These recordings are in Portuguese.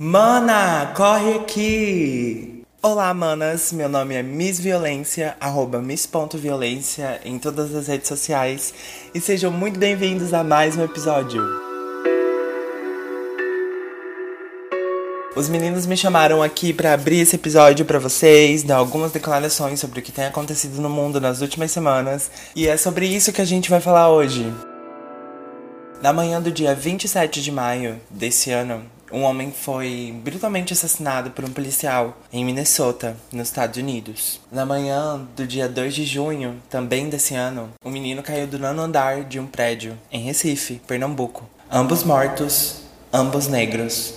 Mana, corre aqui! Olá, manas! Meu nome é Miss Violência, arroba miss.violência em todas as redes sociais e sejam muito bem-vindos a mais um episódio. Os meninos me chamaram aqui para abrir esse episódio para vocês, dar algumas declarações sobre o que tem acontecido no mundo nas últimas semanas, e é sobre isso que a gente vai falar hoje. Na manhã do dia 27 de maio desse ano, um homem foi brutalmente assassinado por um policial em Minnesota, nos Estados Unidos. Na manhã do dia 2 de junho, também desse ano, um menino caiu do nono andar de um prédio em Recife, Pernambuco. Ambos mortos, ambos negros,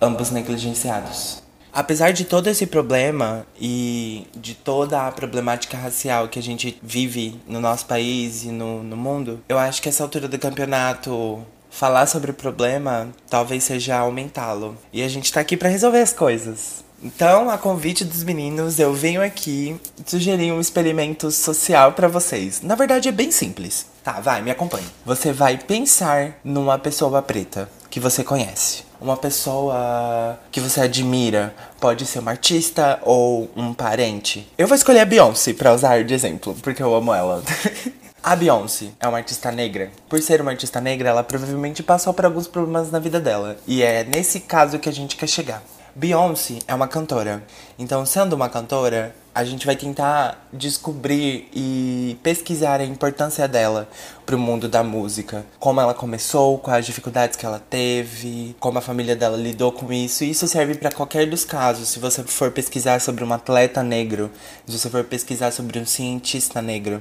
ambos negligenciados. Apesar de todo esse problema e de toda a problemática racial que a gente vive no nosso país e no, no mundo, eu acho que essa altura do campeonato falar sobre o problema talvez seja aumentá-lo. E a gente tá aqui para resolver as coisas. Então, a convite dos meninos, eu venho aqui sugerir um experimento social para vocês. Na verdade, é bem simples. Tá, vai, me acompanhe. Você vai pensar numa pessoa preta que você conhece. Uma pessoa que você admira. Pode ser uma artista ou um parente. Eu vou escolher a Beyoncé para usar de exemplo, porque eu amo ela. A Beyoncé é uma artista negra. Por ser uma artista negra, ela provavelmente passou por alguns problemas na vida dela. E é nesse caso que a gente quer chegar. Beyoncé é uma cantora. Então, sendo uma cantora, a gente vai tentar descobrir e pesquisar a importância dela para o mundo da música. Como ela começou, quais dificuldades que ela teve, como a família dela lidou com isso. Isso serve para qualquer dos casos. Se você for pesquisar sobre um atleta negro, se você for pesquisar sobre um cientista negro.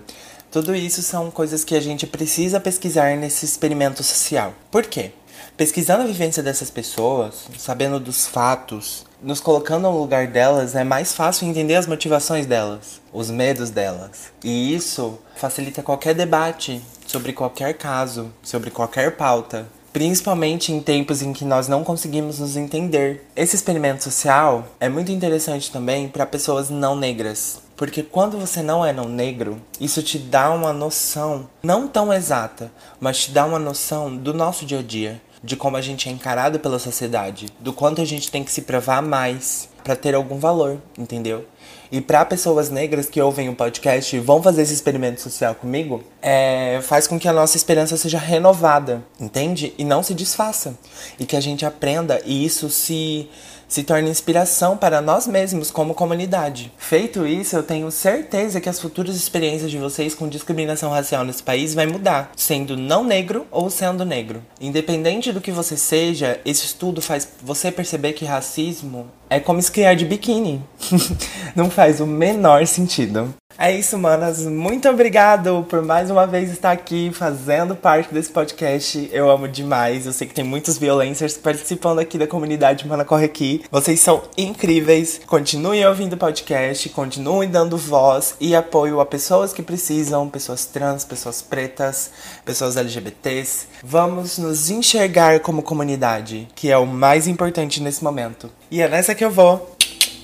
Tudo isso são coisas que a gente precisa pesquisar nesse experimento social. Por quê? Pesquisando a vivência dessas pessoas, sabendo dos fatos, nos colocando no lugar delas, é mais fácil entender as motivações delas, os medos delas. E isso facilita qualquer debate sobre qualquer caso, sobre qualquer pauta, principalmente em tempos em que nós não conseguimos nos entender. Esse experimento social é muito interessante também para pessoas não negras, porque quando você não é não negro, isso te dá uma noção, não tão exata, mas te dá uma noção do nosso dia a dia, de como a gente é encarado pela sociedade, do quanto a gente tem que se provar mais para ter algum valor, entendeu? E para pessoas negras que ouvem o podcast e vão fazer esse experimento social comigo, é, faz com que a nossa esperança seja renovada, entende? E não se desfaça. E que a gente aprenda e isso se se torne inspiração para nós mesmos como comunidade. Feito isso, eu tenho certeza que as futuras experiências de vocês com discriminação racial nesse país vai mudar, sendo não negro ou sendo negro. Independente do que você seja, esse estudo faz você perceber que racismo é como esquiar de biquíni. Não faz o menor sentido. É isso, manas. Muito obrigado por mais uma vez estar aqui fazendo parte desse podcast. Eu amo demais. Eu sei que tem muitos violencers participando aqui da comunidade Mana Corre Aqui. Vocês são incríveis. Continuem ouvindo o podcast, continuem dando voz e apoio a pessoas que precisam, pessoas trans, pessoas pretas, pessoas LGBTs. Vamos nos enxergar como comunidade, que é o mais importante nesse momento. E é nessa que eu vou.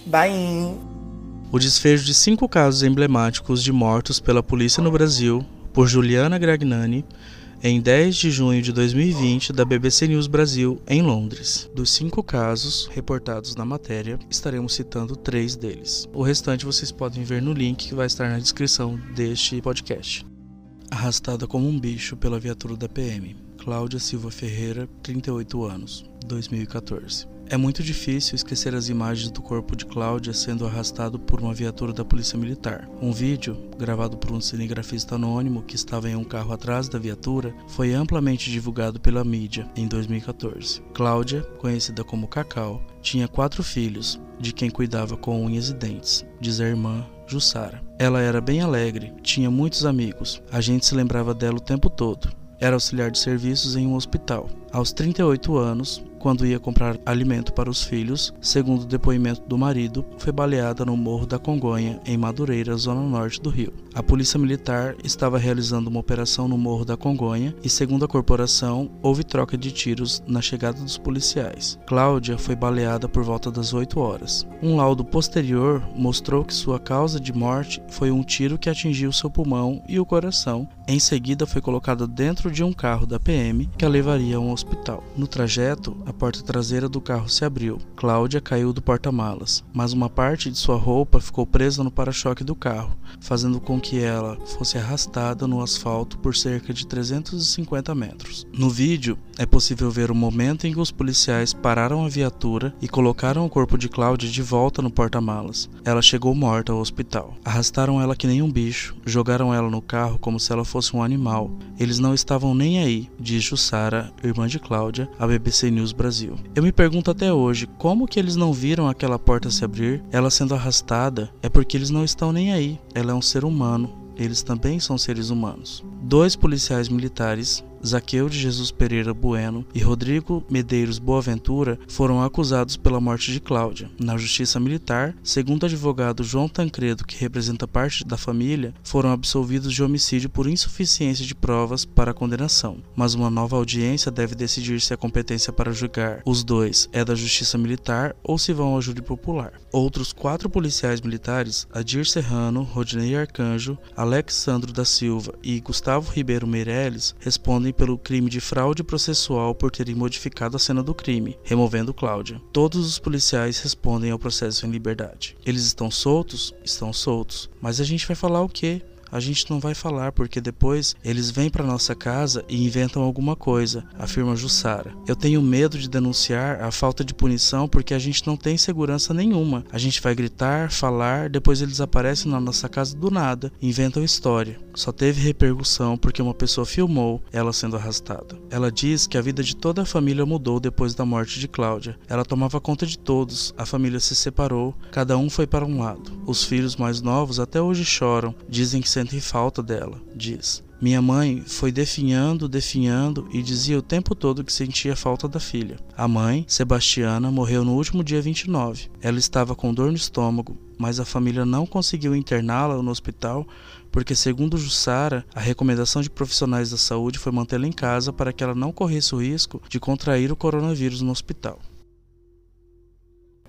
Bye! O desfecho de cinco casos emblemáticos de mortos pela polícia no Brasil por Juliana Gragnani em 10 de junho de 2020 da BBC News Brasil em Londres. Dos cinco casos reportados na matéria, estaremos citando três deles. O restante vocês podem ver no link que vai estar na descrição deste podcast. Arrastada como um bicho pela viatura da PM. Cláudia Silva Ferreira, 38 anos, 2014. É muito difícil esquecer as imagens do corpo de Cláudia sendo arrastado por uma viatura da Polícia Militar. Um vídeo, gravado por um cinegrafista anônimo que estava em um carro atrás da viatura, foi amplamente divulgado pela mídia em 2014. Cláudia, conhecida como Cacau, tinha quatro filhos, de quem cuidava com unhas e dentes, diz a irmã Jussara. Ela era bem alegre, tinha muitos amigos, a gente se lembrava dela o tempo todo. Era auxiliar de serviços em um hospital. Aos 38 anos, quando ia comprar alimento para os filhos, segundo o depoimento do marido, foi baleada no Morro da Congonha, em Madureira, zona norte do Rio. A polícia militar estava realizando uma operação no Morro da Congonha e, segundo a corporação, houve troca de tiros na chegada dos policiais. Cláudia foi baleada por volta das 8 horas. Um laudo posterior mostrou que sua causa de morte foi um tiro que atingiu seu pulmão e o coração, Em seguida, foi colocada dentro de um carro da PM que a levaria a um hospital. No trajeto, a porta traseira do carro se abriu. Cláudia caiu do porta-malas, mas uma parte de sua roupa ficou presa no para-choque do carro, fazendo com que ela fosse arrastada no asfalto por cerca de 350 metros. No vídeo, é possível ver o momento em que os policiais pararam a viatura e colocaram o corpo de Cláudia de volta no porta-malas. Ela chegou morta ao hospital. Arrastaram ela que nem um bicho, jogaram ela no carro como se ela fosse um animal. Eles não estavam nem aí, diz Jussara, irmã de Cláudia, à BBC News Brasil. Eu me pergunto até hoje como que eles não viram aquela porta se abrir, ela sendo arrastada, é porque eles não estão nem aí. Ela é um ser humano, eles também são seres humanos. Dois policiais militares Zaqueu de Jesus Pereira Bueno e Rodrigo Medeiros Boaventura foram acusados pela morte de Cláudia. Na Justiça Militar, segundo o advogado João Tancredo, que representa parte da família, foram absolvidos de homicídio por insuficiência de provas para a condenação. Mas uma nova audiência deve decidir se a competência para julgar os dois é da Justiça Militar ou se vão ao júri popular. Outros quatro policiais militares, Adir Serrano, Rodinei Arcanjo, Alexandro da Silva e Gustavo Ribeiro Meirelles, respondem pelo crime de fraude processual por terem modificado a cena do crime, removendo Cláudia. Todos os policiais respondem ao processo em liberdade. Eles estão soltos? Estão soltos. Mas a gente vai falar o quê? A gente não vai falar porque depois eles vêm para nossa casa e inventam alguma coisa, afirma Jussara. Eu tenho medo de denunciar a falta de punição porque a gente não tem segurança nenhuma. A gente vai gritar, falar, depois eles aparecem na nossa casa do nada, inventam história. Só teve repercussão porque uma pessoa filmou ela sendo arrastada. Ela diz que a vida de toda a família mudou depois da morte de Cláudia. Ela tomava conta de todos, a família se separou, cada um foi para um lado. Os filhos mais novos até hoje choram, dizem que sentem falta dela, diz. Minha mãe foi definhando, definhando e dizia o tempo todo que sentia falta da filha. A mãe, Sebastiana, morreu no último dia 29. Ela estava com dor no estômago, mas a família não conseguiu interná-la no hospital porque, segundo Jussara, a recomendação de profissionais da saúde foi mantê-la em casa para que ela não corresse o risco de contrair o coronavírus no hospital.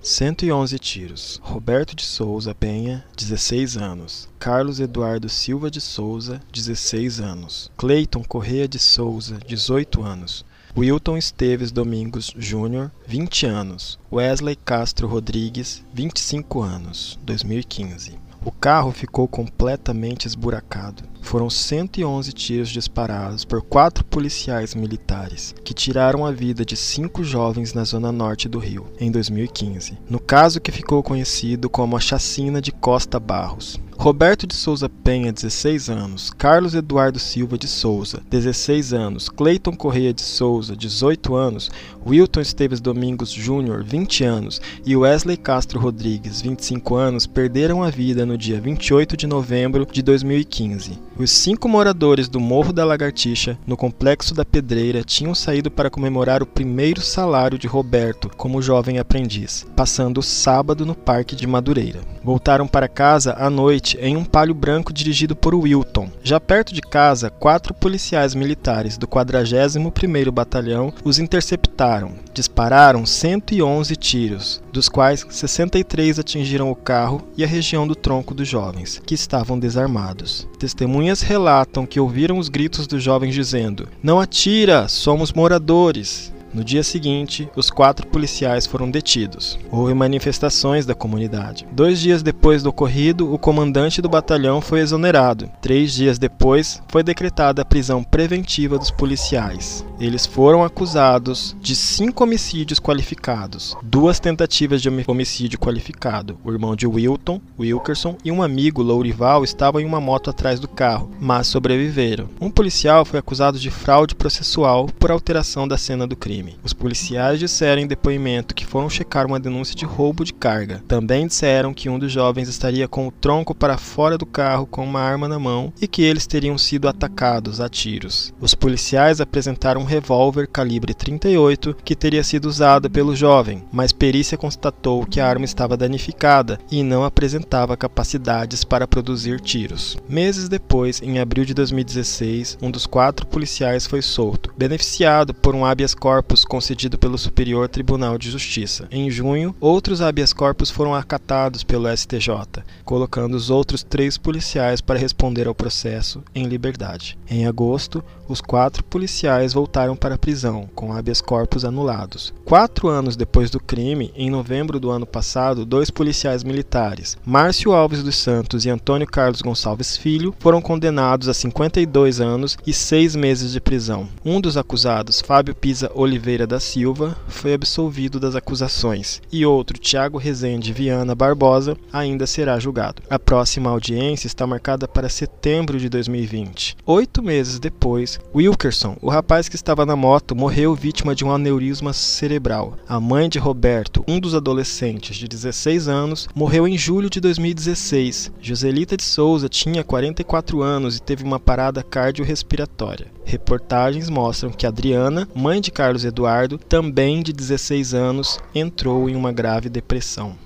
111 tiros. Roberto de Souza Penha, 16 anos. Carlos Eduardo Silva de Souza, 16 anos. Cleiton Correia de Souza, 18 anos. Wilton Esteves Domingos Júnior, 20 anos. Wesley Castro Rodrigues, 25 anos, 2015. O carro ficou completamente esburacado. Foram 111 tiros disparados por quatro policiais militares, que tiraram a vida de cinco jovens na zona norte do Rio, em 2015, no caso que ficou conhecido como a Chacina de Costa Barros. Roberto de Souza Penha, 16 anos, Carlos Eduardo Silva de Souza, 16 anos, Cleiton Correia de Souza, 18 anos, Wilton Esteves Domingos Júnior, 20 anos. E Wesley Castro Rodrigues, 25 anos, perderam a vida no dia 28 de novembro de 2015. Os cinco moradores do Morro da Lagartixa, no Complexo da Pedreira, tinham saído para comemorar o primeiro salário de Roberto como jovem aprendiz, passando o sábado no Parque de Madureira. Voltaram para casa à noite em um palio branco dirigido por Wilton. Já perto de casa, quatro policiais militares do 41º Batalhão os interceptaram. Dispararam 111 tiros, dos quais 63 atingiram o carro e a região do tronco dos jovens, que estavam desarmados. Testemunhas relatam que ouviram os gritos dos jovens dizendo: Não atira, somos moradores. No dia seguinte, os quatro policiais foram detidos. Houve manifestações da comunidade. Dois dias depois do ocorrido, o comandante do batalhão foi exonerado. Três dias depois, foi decretada a prisão preventiva dos policiais. Eles foram acusados de cinco homicídios qualificados, duas tentativas de homicídio qualificado. O irmão de Wilton, Wilkerson, e um amigo, Lourival, estavam em uma moto atrás do carro, mas sobreviveram. Um policial foi acusado de fraude processual por alteração da cena do crime crime. Os policiais disseram em depoimento que foram checar uma denúncia de roubo de carga. Também disseram que um dos jovens estaria com o tronco para fora do carro com uma arma na mão e que eles teriam sido atacados a tiros. Os policiais apresentaram um revólver calibre 38 que teria sido usado pelo jovem, mas perícia constatou que a arma estava danificada e não apresentava capacidades para produzir tiros. Meses depois, em abril de 2016, um dos quatro policiais foi solto, beneficiado por um habeas corpus corpus concedido pelo Superior Tribunal de Justiça. Em junho, outros habeas corpus foram acatados pelo STJ, colocando os outros três policiais para responder ao processo em liberdade. Em agosto, os quatro policiais voltaram para a prisão, com habeas corpus anulados. Quatro anos depois do crime, em novembro do ano passado, dois policiais militares, Márcio Alves dos Santos e Antônio Carlos Gonçalves Filho, foram condenados a 52 anos e seis meses de prisão. Um dos acusados, Fábio Pisa Oliveira da Silva, foi absolvido das acusações, e outro, Tiago Rezende Viana Barbosa, ainda será julgado. A próxima audiência está marcada para setembro de 2020. Oito meses depois, Wilkerson, o rapaz que estava na moto, morreu vítima de um aneurisma cerebral. A mãe de Roberto, um dos adolescentes de 16 anos, morreu em julho de 2016. Joselita de Souza tinha 44 anos e teve uma parada cardiorrespiratória. Reportagens mostram que Adriana, mãe de Carlos Eduardo, também de 16 anos, entrou em uma grave depressão.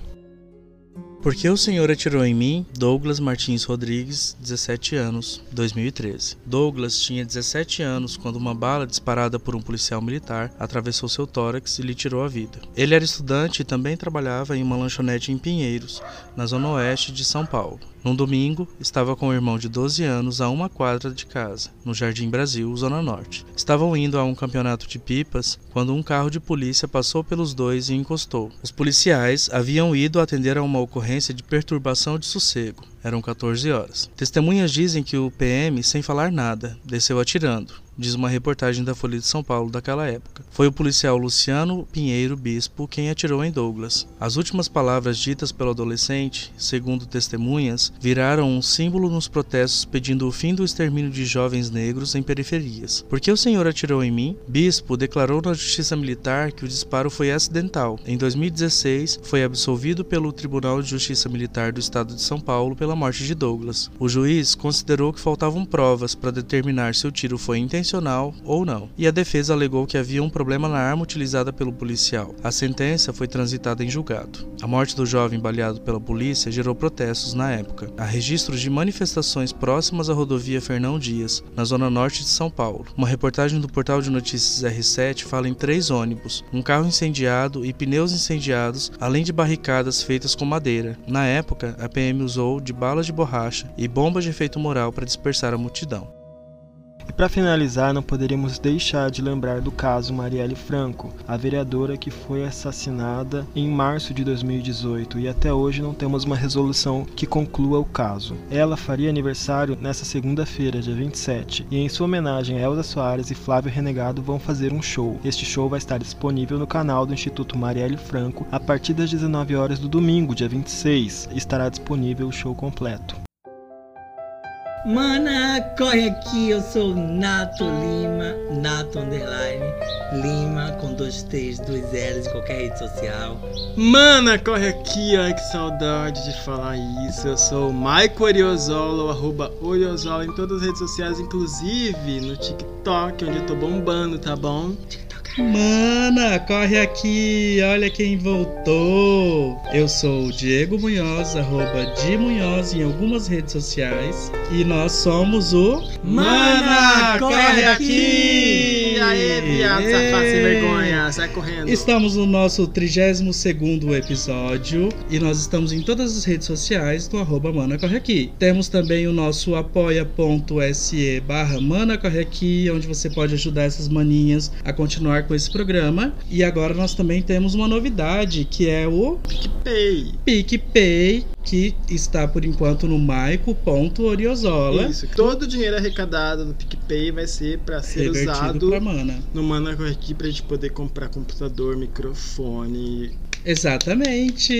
Por que o Senhor atirou em mim? Douglas Martins Rodrigues, 17 anos, 2013. Douglas tinha 17 anos quando uma bala disparada por um policial militar atravessou seu tórax e lhe tirou a vida. Ele era estudante e também trabalhava em uma lanchonete em Pinheiros, na zona oeste de São Paulo. Num domingo, estava com o irmão de 12 anos a uma quadra de casa, no Jardim Brasil, Zona Norte. Estavam indo a um campeonato de pipas quando um carro de polícia passou pelos dois e encostou. Os policiais haviam ido atender a uma ocorrência de perturbação de sossego. Eram 14 horas. Testemunhas dizem que o PM, sem falar nada, desceu atirando diz uma reportagem da Folha de São Paulo daquela época. Foi o policial Luciano Pinheiro Bispo quem atirou em Douglas. As últimas palavras ditas pelo adolescente, segundo testemunhas, viraram um símbolo nos protestos pedindo o fim do extermínio de jovens negros em periferias. Por que o senhor atirou em mim? Bispo declarou na Justiça Militar que o disparo foi acidental. Em 2016, foi absolvido pelo Tribunal de Justiça Militar do Estado de São Paulo pela morte de Douglas. O juiz considerou que faltavam provas para determinar se o tiro foi intencional intencional ou não, e a defesa alegou que havia um problema na arma utilizada pelo policial. A sentença foi transitada em julgado. A morte do jovem baleado pela polícia gerou protestos na época. Há registros de manifestações próximas à rodovia Fernão Dias, na zona norte de São Paulo. Uma reportagem do portal de notícias R7 fala em três ônibus, um carro incendiado e pneus incendiados, além de barricadas feitas com madeira. Na época, a PM usou de balas de borracha e bombas de efeito moral para dispersar a multidão. E para finalizar, não poderíamos deixar de lembrar do caso Marielle Franco, a vereadora que foi assassinada em março de 2018 e até hoje não temos uma resolução que conclua o caso. Ela faria aniversário nesta segunda-feira, dia 27, e em sua homenagem, Elza Soares e Flávio Renegado vão fazer um show. Este show vai estar disponível no canal do Instituto Marielle Franco a partir das 19 horas do domingo, dia 26. Estará disponível o show completo. Mana, corre aqui, eu sou Nato Lima, Nato Underline Lima, com dois T's, dois L's em qualquer rede social. Mana, corre aqui, ai que saudade de falar isso. Eu sou Maico Oriozolo, arroba Oriozolo em todas as redes sociais, inclusive no TikTok, onde eu tô bombando, tá bom? Mana, corre aqui, olha quem voltou. Eu sou o Diego Munhoz, arroba Di Munhoz em algumas redes sociais. E nós somos o Mana, corre aqui! Aê, viado, safado sem vergonha, sai correndo. Estamos no nosso 32 episódio e nós estamos em todas as redes sociais do arroba Mana Corre Aqui. Temos também o nosso apoia.se barra Mana Corre Aqui, onde você pode ajudar essas maninhas a continuar com esse programa. E agora nós também temos uma novidade, que é o PicPay. PicPay, que está por enquanto no maico.oriozola. Isso, todo o dinheiro arrecadado no PicPay vai ser para ser Revertido usado Mana. no Mana Aqui pra gente poder comprar computador, microfone. Exatamente!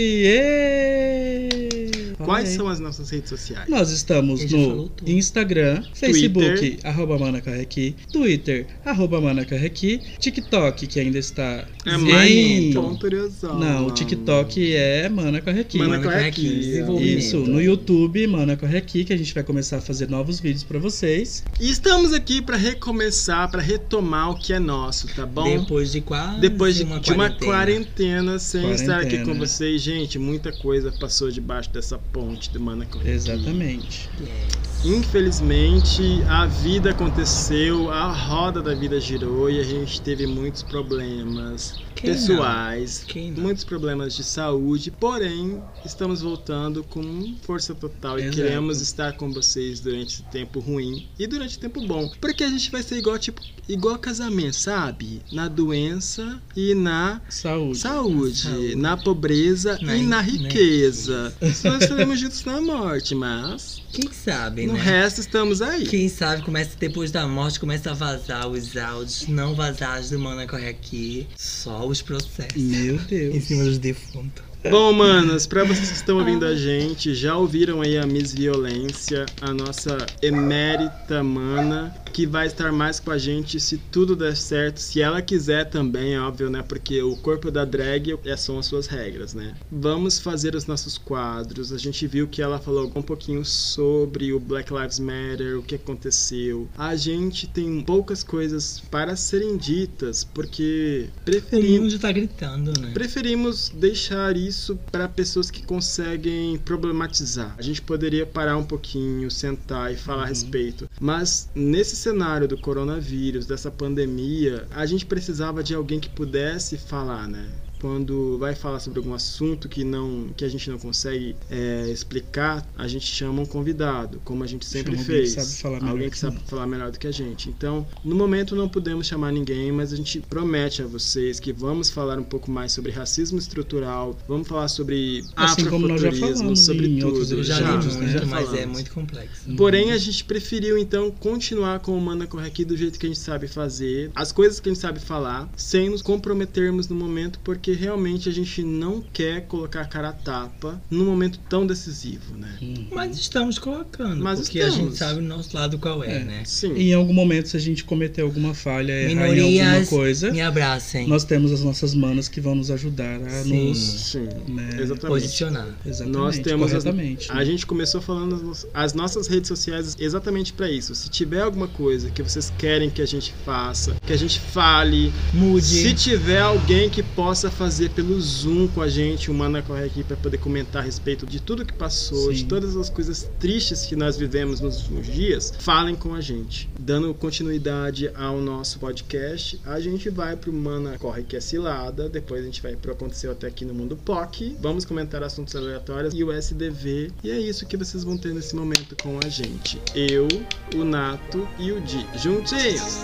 Quais são as nossas redes sociais? Nós estamos no. Instagram, Facebook, arroba Manacarrequi, Twitter, arroba Manacarrequi, TikTok, que ainda está É em... Não, o TikTok é Manacarrequi. Mana Mana Corre Corre Aqui. Aqui, desenvolvimento. Isso, no YouTube, Mana Corre Aqui, que a gente vai começar a fazer novos vídeos pra vocês. E estamos aqui pra recomeçar, pra retomar o que é nosso, tá bom? Depois de quase Depois de uma de uma quarentena. Quarentena estar aqui com vocês, gente, muita coisa passou debaixo dessa ponte do Mana Corre Aqui. Exatamente. Yes. Infelizmente, a vida aconteceu, a roda da vida girou e a gente teve muitos problemas Quem pessoais, não? muitos problemas de saúde, porém, estamos voltando com força total e Exato. queremos estar com vocês durante esse tempo ruim e durante o tempo bom. Porque a gente vai ser igual, tipo, igual casamento, sabe? Na doença e na Saúde. saúde, Saúde. Na pobreza Na e na na riqueza. Nós estaremos juntos na morte, mas Quem sabe, no né? resto estamos aí. Quem sabe começa depois da morte, começa a vazar os áudios não vazados do Mana Corre Aqui. Só os processos. Meu Em Deus. cima dos defuntos. Bom, manos, pra vocês que estão ouvindo a gente, já ouviram aí a Miss Violência, a nossa emérita mana, que vai estar mais com a gente se tudo der certo, se ela quiser também, é óbvio, né? Porque o corpo da drag é- são as suas regras, né? Vamos fazer os nossos quadros. A gente viu que ela falou um pouquinho sobre o Black Lives Matter, o que aconteceu. A gente tem poucas coisas para serem ditas, porque preferimos mundo tá gritando, né? Preferimos deixar isso para pessoas que conseguem problematizar. A gente poderia parar um pouquinho, sentar e falar a respeito. Mas nesse cenário do coronavírus, dessa pandemia, a gente precisava de alguém que pudesse falar, né? Quando vai falar sobre algum assunto que não que a gente não consegue é, explicar, a gente chama um convidado, como a gente sempre Chama alguém que fez. sabe falar melhor alguém que que sabe falar melhor do que a gente. Então, no momento não podemos chamar ninguém, mas a gente promete a vocês que vamos falar um pouco mais sobre racismo estrutural, vamos falar sobre Assim como nós já afrofuturismo, falamos sobre em tudo. outros Eu já, Já, li né? já mas é muito complexo. Porém, a gente preferiu então continuar com o Manda Corre Aqui do jeito que a gente sabe fazer, as coisas que a gente sabe falar, sem nos comprometermos no momento, porque realmente a gente não quer colocar a cara a tapa num momento tão decisivo, né? Mas estamos colocando, Mas porque a estamos. gente sabe o nosso lado qual é, É. né? Sim. Em algum momento, se a gente cometer alguma falha, errar em alguma coisa, me abracem. nós temos as nossas manas que vão nos ajudar a Sim. nos. Sim. Né? Exatamente. Posicionar. Exatamente, Nós temos as- corretamente. A gente começou falando as nossas redes sociais exatamente para isso. Se tiver alguma coisa que vocês querem que a gente faça, que a gente fale, Mude. se tiver alguém que possa fazer pelo Zoom com a gente, o Mana Corre aqui para poder comentar a respeito de tudo que passou, Sim. de todas as coisas tristes que nós vivemos nos últimos dias, falem com a gente. Dando continuidade ao nosso podcast, a gente vai pro Mana Corre que é cilada, depois a gente vai pro Aconteceu até aqui no Mundo POC, vamos comentar assuntos aleatórios e o SDV, e é isso que vocês vão ter nesse momento com a gente. Eu, o Nato e o Di, juntinhos!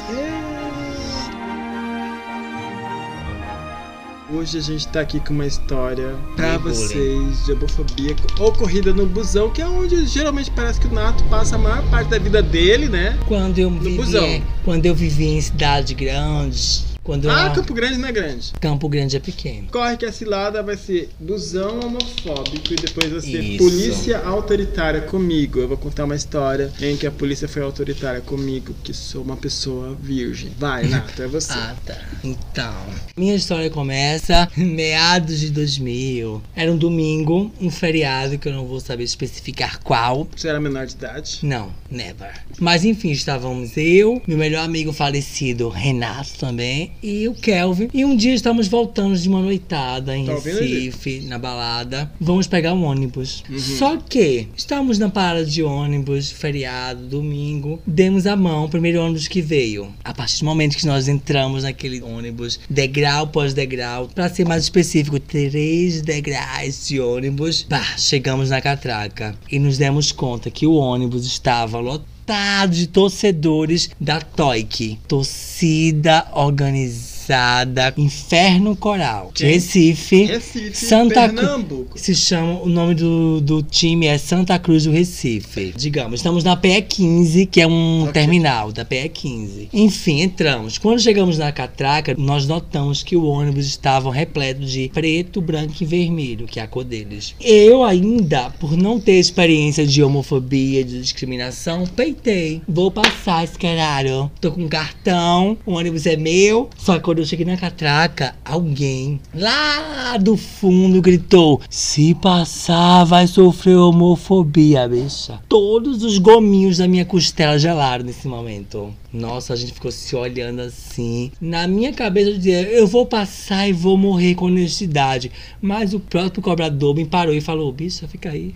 Hoje a gente tá aqui com uma história pra vocês de homofobia ocorrida no busão, que é onde geralmente parece que o Nato passa a maior parte da vida dele, né? Quando eu vivia, busão. quando eu vivia em cidades grandes, quando Ah, eu, Campo Grande não é grande. Campo Grande é pequeno. Corre que a cilada vai ser busão homofóbico e depois vai ser Isso. polícia autoritária comigo. Eu vou contar uma história em que a polícia foi autoritária comigo, que sou uma pessoa virgem. Vai, Nato, é você. Ah, tá. Então, minha história começa meados de 2000. Era um domingo, um feriado que eu não vou saber especificar qual. Você era menor de idade? Não, never. Mas enfim, estávamos eu, meu melhor amigo falecido, Renato também, e o Kelvin. E um dia estamos voltando de uma noitada em Tá Recife, na balada. Vamos pegar um ônibus. Uhum. Só que estamos na parada de ônibus, feriado, domingo. Demos a mão, primeiro ônibus que veio. A partir do momento que nós entramos naquele ônibus, degrau após degrau, para ser mais específico, três degraus de ônibus, pá, chegamos na catraca e nos demos conta que o ônibus estava lotado de torcedores da TOIC, torcida organizada Inferno Coral? Recife. Recife, Santa Pernambuco. Se chama, o nome do, do time é Santa Cruz do Recife. Digamos, estamos na PE 15, que é um Ok. terminal da PE 15. Enfim, entramos. Quando chegamos na catraca, nós notamos que o ônibus estava repleto de preto, branco e vermelho, que é a cor deles. Eu ainda, por não ter experiência de homofobia, de discriminação, peitei. Vou passar esse caralho. Tô com cartão, o ônibus é meu, só que quando eu cheguei na catraca, alguém lá do fundo gritou: Se passar, vai sofrer homofobia, bicha. Todos os gominhos da minha costela gelaram nesse momento. Nossa, a gente ficou se olhando assim. Na minha cabeça eu dizia, eu vou passar e vou morrer com honestidade. Mas o próprio cobrador me parou e falou, bicha, fica aí.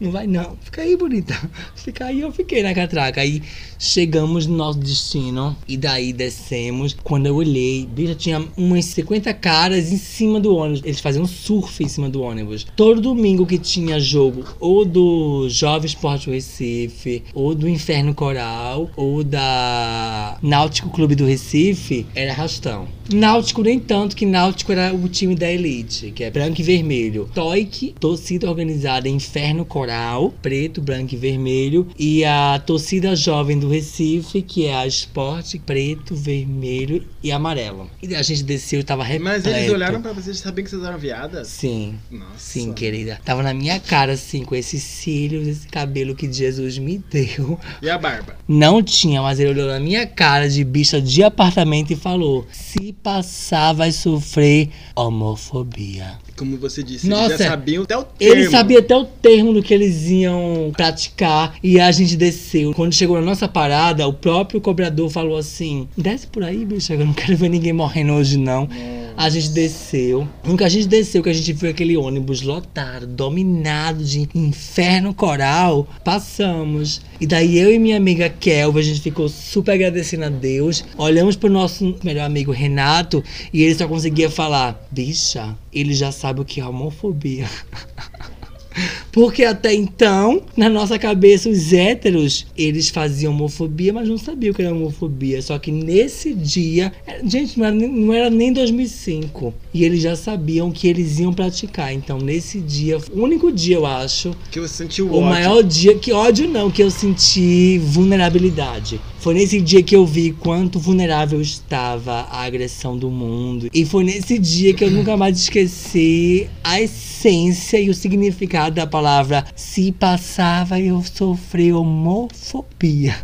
Não vai não. Fica aí, bonita. Fica aí, eu fiquei na catraca. Aí chegamos no nosso destino. E daí descemos. Quando eu olhei, bicha, tinha umas 50 caras em cima do ônibus. Eles faziam surf em cima do ônibus. Todo domingo que tinha jogo, ou do Jovem Esporte Recife, ou do Inferno Coral, ou da Náutico Clube do Recife, era arrastão. Náutico nem tanto, que Náutico era o time da elite, que é branco e vermelho. Toik, torcida organizada Inferno Coral, preto, branco e vermelho. E a torcida jovem do Recife, que é a Esporte, preto, vermelho e amarelo. E a gente desceu e tava repleto. Mas eles olharam pra vocês sabiam que vocês eram viadas? Sim. Nossa. Sim, querida. Tava na minha cara, assim, com esses cílios, esse cabelo que Jesus me deu. E a barba? Não tinha, mas ele olhou na minha cara de bicha de apartamento e falou: se passar, vai sofrer homofobia. Como você disse, Nossa, eles já sabiam até o termo. Ele sabia até o termo do que eles iam praticar e a gente desceu. Quando chegou na nossa parada, o próprio cobrador falou assim: desce por aí, bicha, eu não quero ver ninguém morrendo hoje, não. A gente desceu. Nunca a gente desceu, que a gente viu aquele ônibus lotado, dominado de inferno coral. Passamos. E daí eu e minha amiga Kelva, a gente ficou super agradecendo a Deus. Olhamos pro nosso melhor amigo Renato e ele só conseguia falar: bicha, ele já sabe o que é homofobia. Porque até então, na nossa cabeça, os héteros, eles faziam homofobia, mas não sabiam o que era homofobia. Só que nesse dia, gente, não era, nem- não era nem 2005. E eles já sabiam que eles iam praticar. Então, nesse dia, o único dia, eu acho, Que você sentiu o ódio. maior dia, que ódio não, que eu senti vulnerabilidade. Foi nesse dia que eu vi quanto vulnerável estava a agressão do mundo. E foi nesse dia que eu nunca mais esqueci a essência e o significado da palavra se passava eu sofri homofobia.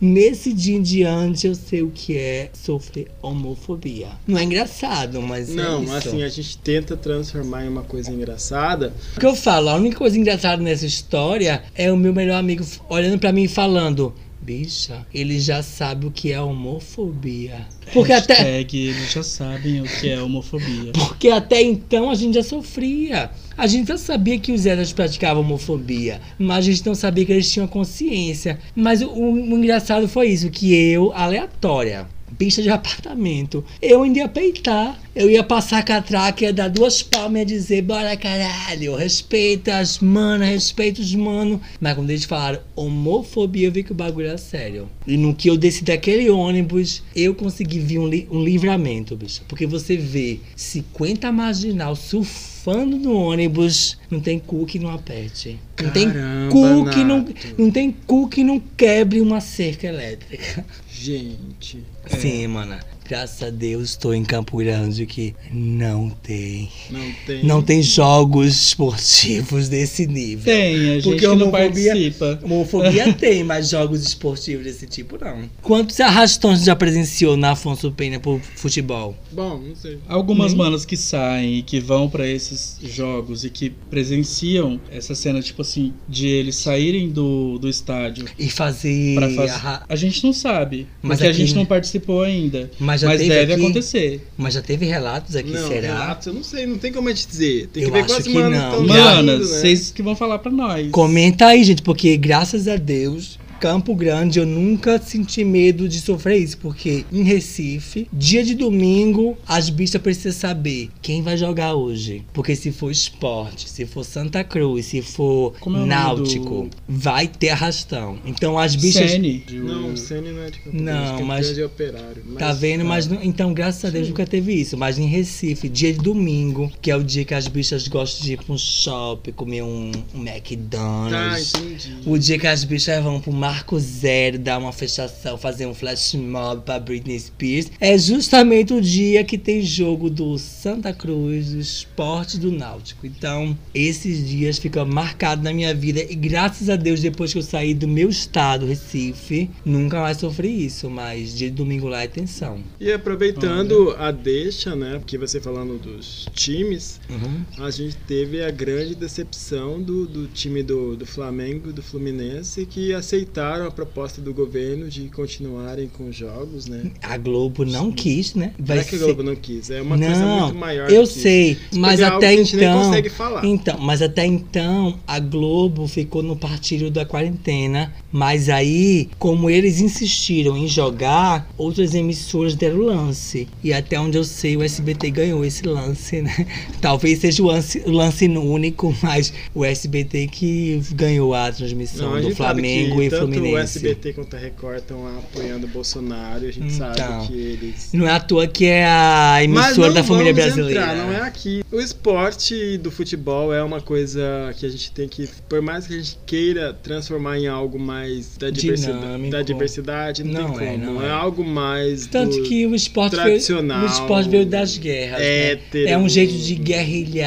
Nesse dia em diante eu sei o que é sofrer homofobia. Não é engraçado, mas é Não, isso. assim, a gente tenta transformar em uma coisa engraçada. O que eu falo, a única coisa engraçada nessa história é o meu melhor amigo olhando pra mim e falando: Bicha, ele já sabe o que é homofobia. Porque até, eles já sabem o que é homofobia. porque até então a gente já sofria. A gente já sabia que os héteros praticavam homofobia, mas a gente não sabia que eles tinham consciência. Mas o, o- o engraçado foi isso, que eu, aleatória, bicha de apartamento, eu ainda ia peitar. Eu ia passar a catraca, ia dar duas palmas e ia dizer, bora caralho, respeita as manas, respeita os mano. Mas quando eles falaram homofobia, eu vi que o bagulho era sério. E no que eu desci daquele ônibus, eu consegui ver um, li- um livramento, bicho. Porque você vê 50 marginal surfando no ônibus, não tem cu que não aperte. Não tem Caramba, cu que não, não tem cu que não quebre uma cerca elétrica. Gente. Sim, mano. Graças a Deus estou em Campo Grande que não tem. Não tem. Não tem jogos esportivos desse nível. Tem, a gente Porque que não homofobia- participa. Homofobia tem, mas jogos esportivos desse tipo não. Quantos arrastões você já presenciou na Afonso Pena por futebol? Bom, não sei. Algumas Nem- manas que saem e que vão pra esses jogos e que presenciam essa cena, tipo assim, de eles saírem do, do estádio E fazer. pra fazer. A gente não sabe. Mas porque a aqui, gente não participou ainda. Mas já Mas teve deve aqui? acontecer. Mas já teve relatos aqui, não, será? relatos, eu não sei, não tem como te dizer. Tem que Eu ver acho quantas que manas não. estão Já- Manas, né? vocês que vão falar pra nós. Comenta aí, gente, porque graças a Deus, Campo Grande, eu nunca senti medo de sofrer isso, porque em Recife, dia de domingo, as bichas precisam saber quem vai jogar hoje. Porque se for esporte, se for Santa Cruz, se for Como é náutico, do- vai ter arrastão. Então as bichas. Sene. Não, Sene não é de Campo Não, Grande, mas- Grande é operário. Mas, Tá vendo? Mas não- então, graças a Deus, nunca teve isso. Mas em Recife, dia de domingo, que é o dia que as bichas gostam de ir pra um shopping, comer um, um Tá, McDonald's. entendi. O dia que as bichas vão pro marco zero, dar uma fechação, fazer um flash mob pra Britney Spears, é justamente o dia que tem jogo do Santa Cruz, do esporte do Náutico. Então, esses dias ficam marcados na minha vida e graças a Deus, depois que eu saí do meu estado, Recife, nunca mais sofri isso, mas dia de domingo lá é tensão. E aproveitando a deixa, né, porque você falando dos times, Uhum. a gente teve a grande decepção do, do time do, do Flamengo do Fluminense que aceitaram a proposta do governo de continuarem com os jogos, né? A Globo não quis, né? Não é que a Globo não quis, é uma coisa Não, muito maior Eu sei, mas é até que a gente nem então. consegue falar. Então, mas até então a Globo ficou no partido da quarentena. Mas aí, como eles insistiram em jogar, outras emissoras deram lance. E até onde eu sei, o SBT ganhou esse lance, né? Talvez seja o lance, o lance único, mas o SBT que ganhou a transmissão Não, a do Flamengo que e tanto Fluminense. o SBT quanto a Record estão apoiando o Bolsonaro a gente Então. sabe que eles Não é à toa que é a emissora da família brasileira. Entrar, não é aqui. O esporte do futebol é uma coisa que a gente tem que, por mais que a gente queira transformar em algo mais da diversidade, Dinâmico. da diversidade não, Não tem é, como. não é. é. algo mais Tanto do- que o esporte, veio, tradicional, o esporte veio das guerras. né? hétero. É um jeito de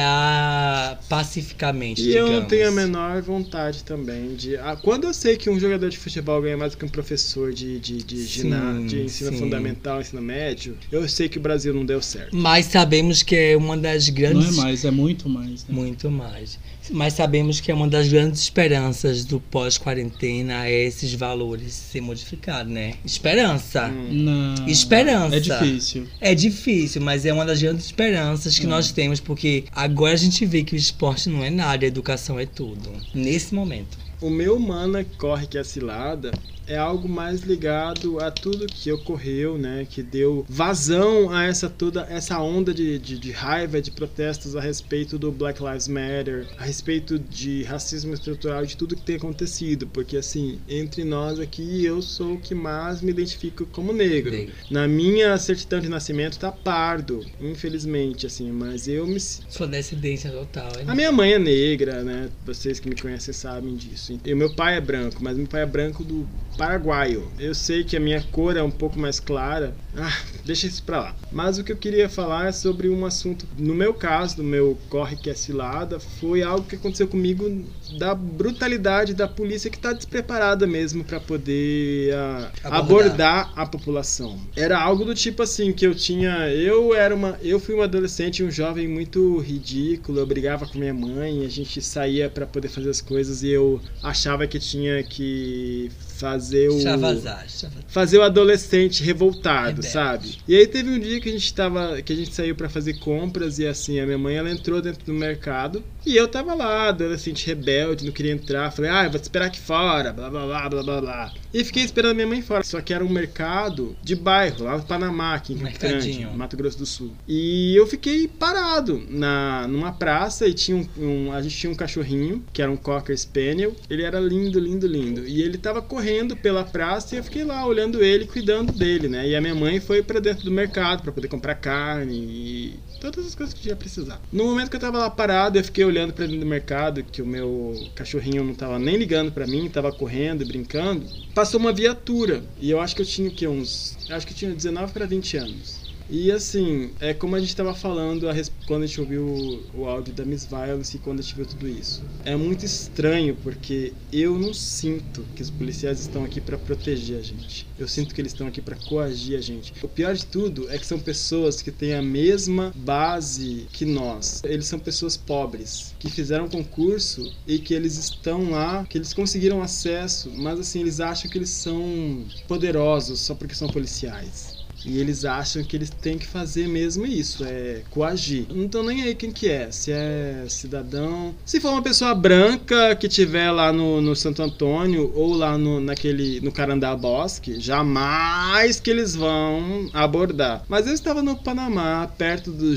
guerrilhar pacificamente. E eu não digamos. tenho a menor vontade também de. Ah, quando eu sei que um jogador de futebol ganha mais do que um professor de, de, de, Sim, gina- de ensino sim. fundamental, ensino médio, eu sei que o Brasil não deu certo. Mas sabemos que é uma das Não grandes. é mais, é muito mais. Né? Muito mais. Mas sabemos que é uma das grandes esperanças do pós-quarentena é esses valores ser modificados, né? Esperança. Hum. Não, Esperança. É difícil. É difícil, mas é uma das grandes esperanças que Hum. nós temos, porque agora a gente vê que o esporte não é nada, a educação é tudo. Nesse momento. O meu mana corre que é cilada é algo mais ligado a tudo que ocorreu, né? Que deu vazão a essa toda essa onda de, de, de raiva, de protestos a respeito do Black Lives Matter, a respeito de racismo estrutural, de tudo que tem acontecido. Porque assim, entre nós aqui, eu sou o que mais me identifico como negro. Na minha certidão de nascimento tá pardo, infelizmente, assim, mas eu me Sua descendência total. a É minha mãe é negra, né? Vocês que me conhecem sabem disso. E o meu pai é branco, mas meu pai é branco do paraguaio. Eu sei que a minha cor é um pouco mais clara. Ah, deixa isso pra lá. Mas o que eu queria falar é sobre um assunto, no meu caso, no meu corre que é cilada, foi algo que aconteceu comigo da brutalidade da polícia que tá despreparada mesmo pra poder ah, Abordar. abordar a população. Era algo do tipo assim que eu tinha, eu era uma, eu fui um adolescente, um jovem muito ridículo, eu brigava com minha mãe, a gente saía pra poder fazer as coisas e eu achava que tinha que fazer o Extravasar, extravasar. fazer o adolescente revoltado. Sabe? E aí teve um dia que a gente tava, que a gente saiu pra fazer compras e assim, a minha mãe ela entrou dentro do mercado e eu tava lá, adolescente rebelde, não queria entrar, falei: "Ah, eu vou te esperar aqui fora", blá blá blá blá blá blá. E fiquei esperando a minha mãe fora. Só que era um mercado de bairro, lá no Panamá, aqui em Grande. Mato Grosso do Sul. E eu fiquei parado na numa praça e tinha um, um- a gente tinha um cachorrinho, que era um Cocker Spaniel. Ele era lindo, lindo, lindo. E ele tava correndo pela praça e eu fiquei lá olhando ele, cuidando dele, né? E a minha mãe foi pra dentro do mercado pra poder comprar carne e todas as coisas que ia precisar. No momento que eu tava lá parado, eu fiquei olhando pra dentro do mercado, que o meu cachorrinho não tava nem ligando pra mim, tava correndo brincando. Passou uma viatura e eu acho que eu tinha o quê? Uns. eu Acho que eu tinha 19 pra 20 anos. E assim, é como a gente estava falando a res- quando a gente ouviu o, o áudio da Miss Violence e quando a gente viu tudo isso. É muito estranho porque eu não sinto que os policiais estão aqui para proteger a gente. Eu sinto que eles estão aqui para coagir a gente. O pior de tudo é que são pessoas que têm a mesma base que nós. Eles são pessoas pobres que fizeram concurso e que eles estão lá, que eles conseguiram acesso, mas assim, eles acham que eles são poderosos só porque são policiais. E eles acham que eles têm que fazer mesmo isso, é coagir. Não nem aí quem que é, se é cidadão. Se for uma pessoa branca que tiver lá no, no Santo Antônio ou lá no, naquele, no Carandá Bosque, jamais que eles vão abordar. Mas eu estava no Panamá, perto do,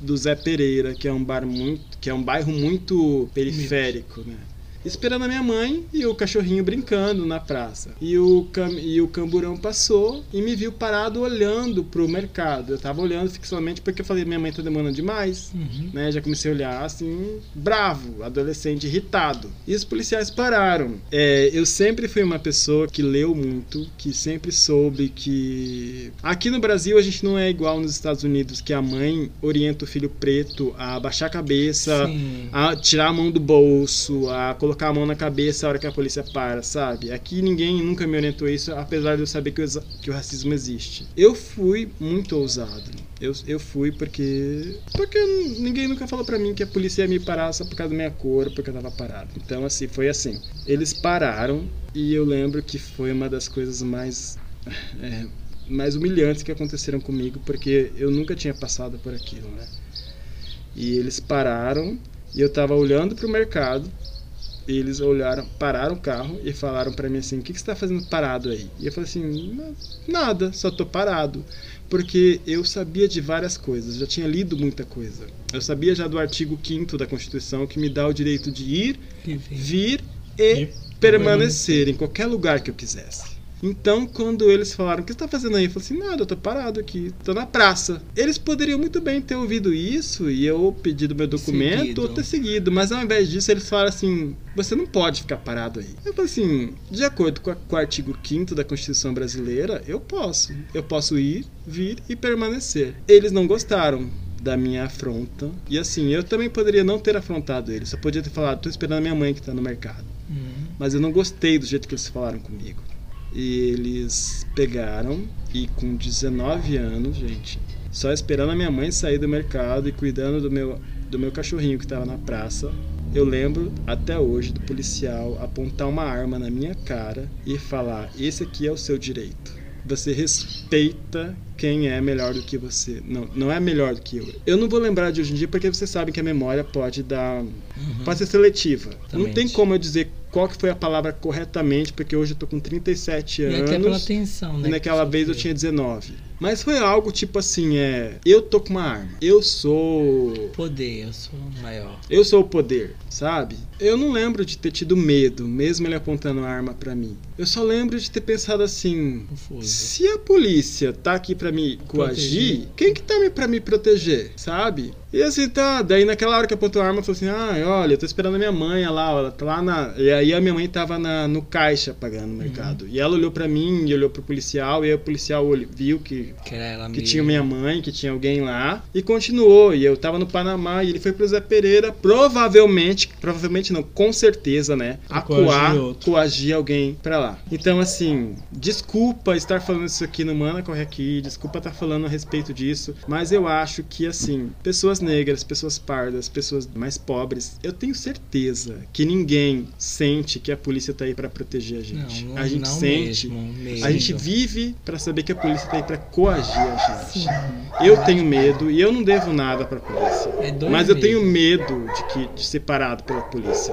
do Zé Pereira, que é um bar muito, que é um bairro muito periférico, né? Esperando a minha mãe e o cachorrinho brincando na praça. E o, cam e o camburão passou e me viu parado olhando pro mercado. Eu tava olhando fixamente porque eu falei, minha mãe tá demorando demais, Uhum. né? Já comecei a olhar assim, bravo, adolescente irritado. E os policiais pararam. É, eu sempre fui uma pessoa que leu muito, que sempre soube que. Aqui no Brasil a gente não é igual nos Estados Unidos, que a mãe orienta o filho preto a abaixar a cabeça, Sim. a tirar a mão do bolso, a colocar a mão na cabeça a hora que a polícia para, sabe? Aqui ninguém nunca me orientou isso, apesar de eu saber que exa- que o racismo existe. Eu fui muito ousado. Eu, eu fui porque. Porque ninguém nunca falou pra mim que a polícia ia me parar só por causa da minha cor, porque eu tava parado. Então, assim, foi assim. Eles pararam e eu lembro que foi uma das coisas mais. é, mais humilhantes que aconteceram comigo, porque eu nunca tinha passado por aquilo, né? E eles pararam e eu tava olhando pro mercado. E eles olharam, pararam o carro e falaram pra mim assim: "O que que você tá fazendo parado aí?" E eu falei assim: "Não, "Nada, só tô parado." Porque eu sabia de várias coisas, já tinha lido muita coisa. Eu sabia já do artigo 5 da Constituição que me dá o direito de ir, vir e permanecer em qualquer lugar que eu quisesse. Então, quando eles falaram, o que você tá fazendo aí? Eu falei assim, nada, eu tô parado aqui, tô na praça. Eles poderiam muito bem ter ouvido isso e eu pedido meu documento Seguido. ou ter seguido, mas ao invés disso eles falaram assim, você não pode ficar parado aí. Eu falei assim, de acordo com, a- com o artigo 5 da Constituição Brasileira, eu posso. Eu posso ir, vir e permanecer. Eles não gostaram da minha afronta. E assim, eu também poderia não ter afrontado eles. Só podia ter falado, tô esperando a minha mãe que tá no mercado. Uhum. Mas eu não gostei do jeito que eles falaram comigo. E eles pegaram e com 19 anos, gente, só esperando a minha mãe sair do mercado e cuidando do meu, do meu cachorrinho que estava na praça. Eu lembro até hoje do policial apontar uma arma na minha cara e falar: Esse aqui é o seu direito. Você respeita quem é melhor do que você. Não, não é melhor do que eu. Eu não vou lembrar de hoje em dia porque vocês sabem que a memória pode dar. Pode ser seletiva. Não tem Exatamente. como eu dizer qual que foi a palavra corretamente, porque hoje eu tô com 37 E anos. até pela atenção, né? E naquela que vez eu tinha 19. Mas foi algo tipo assim, é. Eu tô com uma arma. Eu sou. Poder, eu sou maior. Eu sou o poder, sabe? Eu não lembro de ter tido medo, mesmo ele apontando a arma pra mim. Eu só lembro de ter pensado assim. Confuso. Se a polícia tá aqui pra me coagir, Proteger. quem que tá pra me proteger, sabe? E assim, tá, daí naquela hora que apontou a arma, eu falei assim, ah, olha, eu tô esperando a minha mãe, olha lá, ela tá lá na... E aí a minha mãe tava na, no caixa pagando no mercado. E ela olhou pra mim e olhou pro policial, e aí o policial olhou- viu que Que era ela que tinha minha mãe, que tinha alguém lá, e continuou. E eu tava no Panamá e ele foi pro Zé Pereira, provavelmente, provavelmente não, com certeza, né? Acuar, coagir alguém pra lá. Então, assim, desculpa estar falando isso aqui no Mana Corre Aqui, desculpa estar falando a respeito disso, mas eu acho que, assim, pessoas negras, pessoas pardas, pessoas mais pobres, eu tenho certeza que ninguém sente que a polícia tá aí pra proteger a gente. Não, a gente não sente. mesmo, mesmo. A gente vive pra saber que a polícia tá aí pra coagir a gente. Eu tenho medo e eu não devo nada pra polícia. É Mas eu meses. tenho medo de, que, de ser parado pela polícia.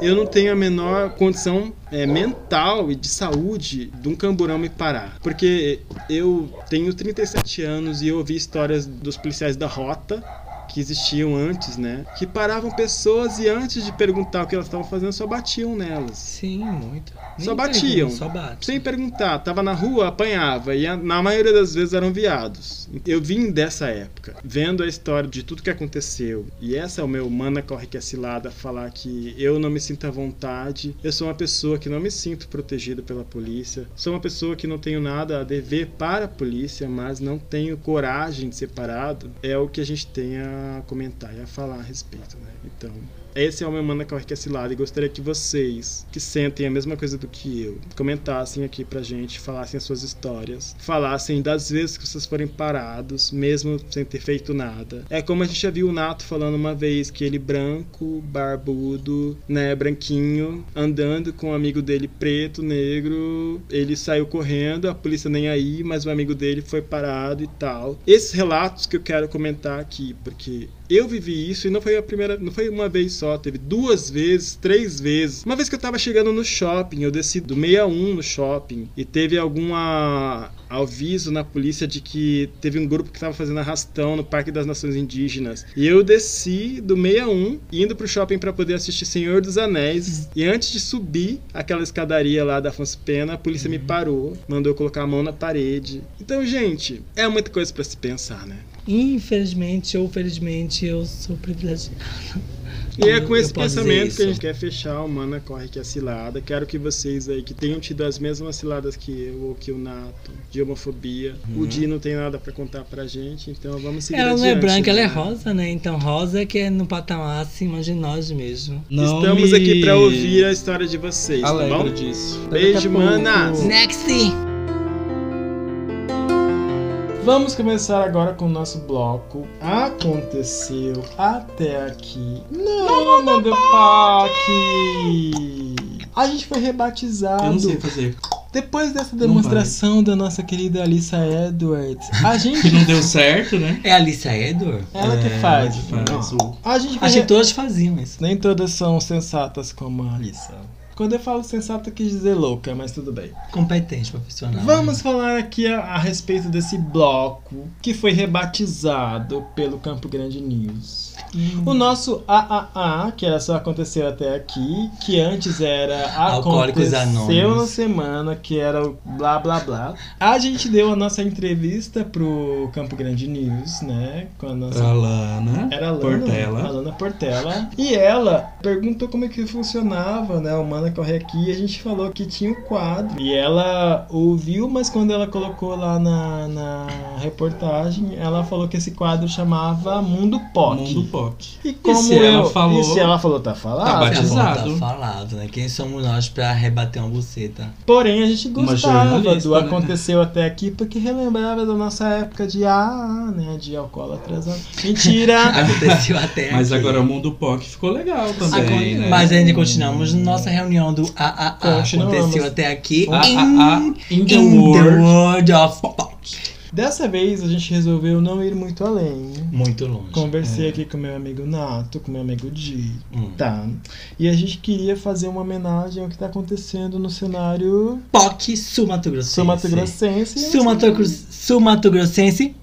Eu não tenho a menor condição é, mental e de saúde de um camburão me parar. Porque eu tenho 37 anos e eu ouvi histórias dos policiais da rota que existiam antes, né? Que paravam pessoas e antes de perguntar o que elas estavam fazendo, só batiam nelas. Sim, muito. Só Nem batiam. pergunta, Só bate. Sem perguntar, tava na rua, apanhava, e na maioria das vezes eram viados. Eu vim dessa época, vendo a história de tudo que aconteceu, e essa é o meu mana corre que é cilada, falar que eu não me sinto à vontade, eu sou uma pessoa que não me sinto protegido pela polícia, sou uma pessoa que não tenho nada a dever para a polícia, mas não tenho coragem de ser parado, é o que a gente tem a comentar e a falar a respeito, né? Então, esse é o meu Mana Corre que é cilada e gostaria que vocês, que sentem a mesma coisa do que eu, comentassem aqui pra gente, falassem as suas histórias, falassem das vezes que vocês forem parados, mesmo sem ter feito nada. É como a gente já viu o Nato falando uma vez que ele branco, barbudo, né, branquinho, andando com um amigo dele preto, negro, ele saiu correndo, a polícia nem aí, mas o amigo dele foi parado e tal. Esses relatos que eu quero comentar aqui, porque eu vivi isso e não foi a primeira, não foi uma vez só, teve duas vezes, três vezes. Uma vez que eu tava chegando no shopping, eu desci do 61 no shopping e teve alguma aviso na polícia de que teve um grupo que estava fazendo arrastão no Parque das Nações Indígenas. E eu desci do 61 indo pro shopping para poder assistir Senhor dos Anéis. E antes de subir aquela escadaria lá da Afonso Pena, a polícia me parou, mandou eu colocar a mão na parede. Então, gente, é muita coisa para se pensar, né? Infelizmente ou felizmente eu sou privilegiada. E é com esse pensamento que a gente quer fechar o Mana Corre que é a cilada. Quero que vocês aí que tenham tido as mesmas ciladas que eu ou que o Nato, de homofobia. O Di não tem nada pra contar pra gente, então vamos seguir Ela não é branca, ela é né? rosa, né? Então rosa que é no patamar acima de nós mesmo. Não Estamos me aqui pra ouvir a história de vocês, tá alegro bom? disso. Beijo, Daqui a pouco- manas! Next! Vamos começar agora com o nosso bloco. Aconteceu até aqui. Não, não deu PAC! A gente foi rebatizado. Eu não sei fazer. Depois dessa demonstração da nossa querida Alissa Edwards, a Que gente. não deu certo, né? É a Alicia Edward? Ela que É, faz. ela que faz A gente foi re- que todas faziam isso. Nem todas são sensatas como a Alissa. Quando eu falo sensata, quis dizer louca, mas tudo bem. Competente, profissional. Vamos falar aqui a, a respeito desse bloco que foi rebatizado pelo Campo Grande News. O nosso AAA, que era só aconteceu até aqui, que antes era Alcoólicos aconteceu Anônimos. na semana, que era o blá blá blá. A gente deu a nossa entrevista pro Campo Grande News, né? Com a nossa A Lana. era a Lana, Portela. a Lana Portela. E ela perguntou como é que funcionava, né? O Mana Corre Aqui. E a gente falou que tinha o quadro. E ela ouviu, mas quando ela colocou lá na, na reportagem, ela falou que esse quadro chamava Mundo POC. Mundo POC. E como se ela eu, falou- e se ela falou, tá falado. Tá Tá batizado. Tá falado, né? Quem somos nós pra rebater uma buceta? Porém, a gente gostava do né? Aconteceu Até Aqui, porque relembrava da nossa época de AA, né? De alcoólatras. Mentira! Aconteceu até Mas aqui. agora o Mundo POC ficou legal Acon- também, né? Mas ainda continuamos nossa reunião do AAA. Continuamos. Aconteceu até aqui A, em, a, a, in the in world. the world of POC. Dessa vez a gente resolveu não ir muito além. Muito longe. Conversei aqui com meu amigo Nato, com meu amigo Di. Hum. Tá. E a gente queria fazer uma homenagem ao que tá acontecendo no cenário POC Sul-Mato-Grossense. sul-mato-grossense. Sul-Mato- Sul-Mato-Grossense.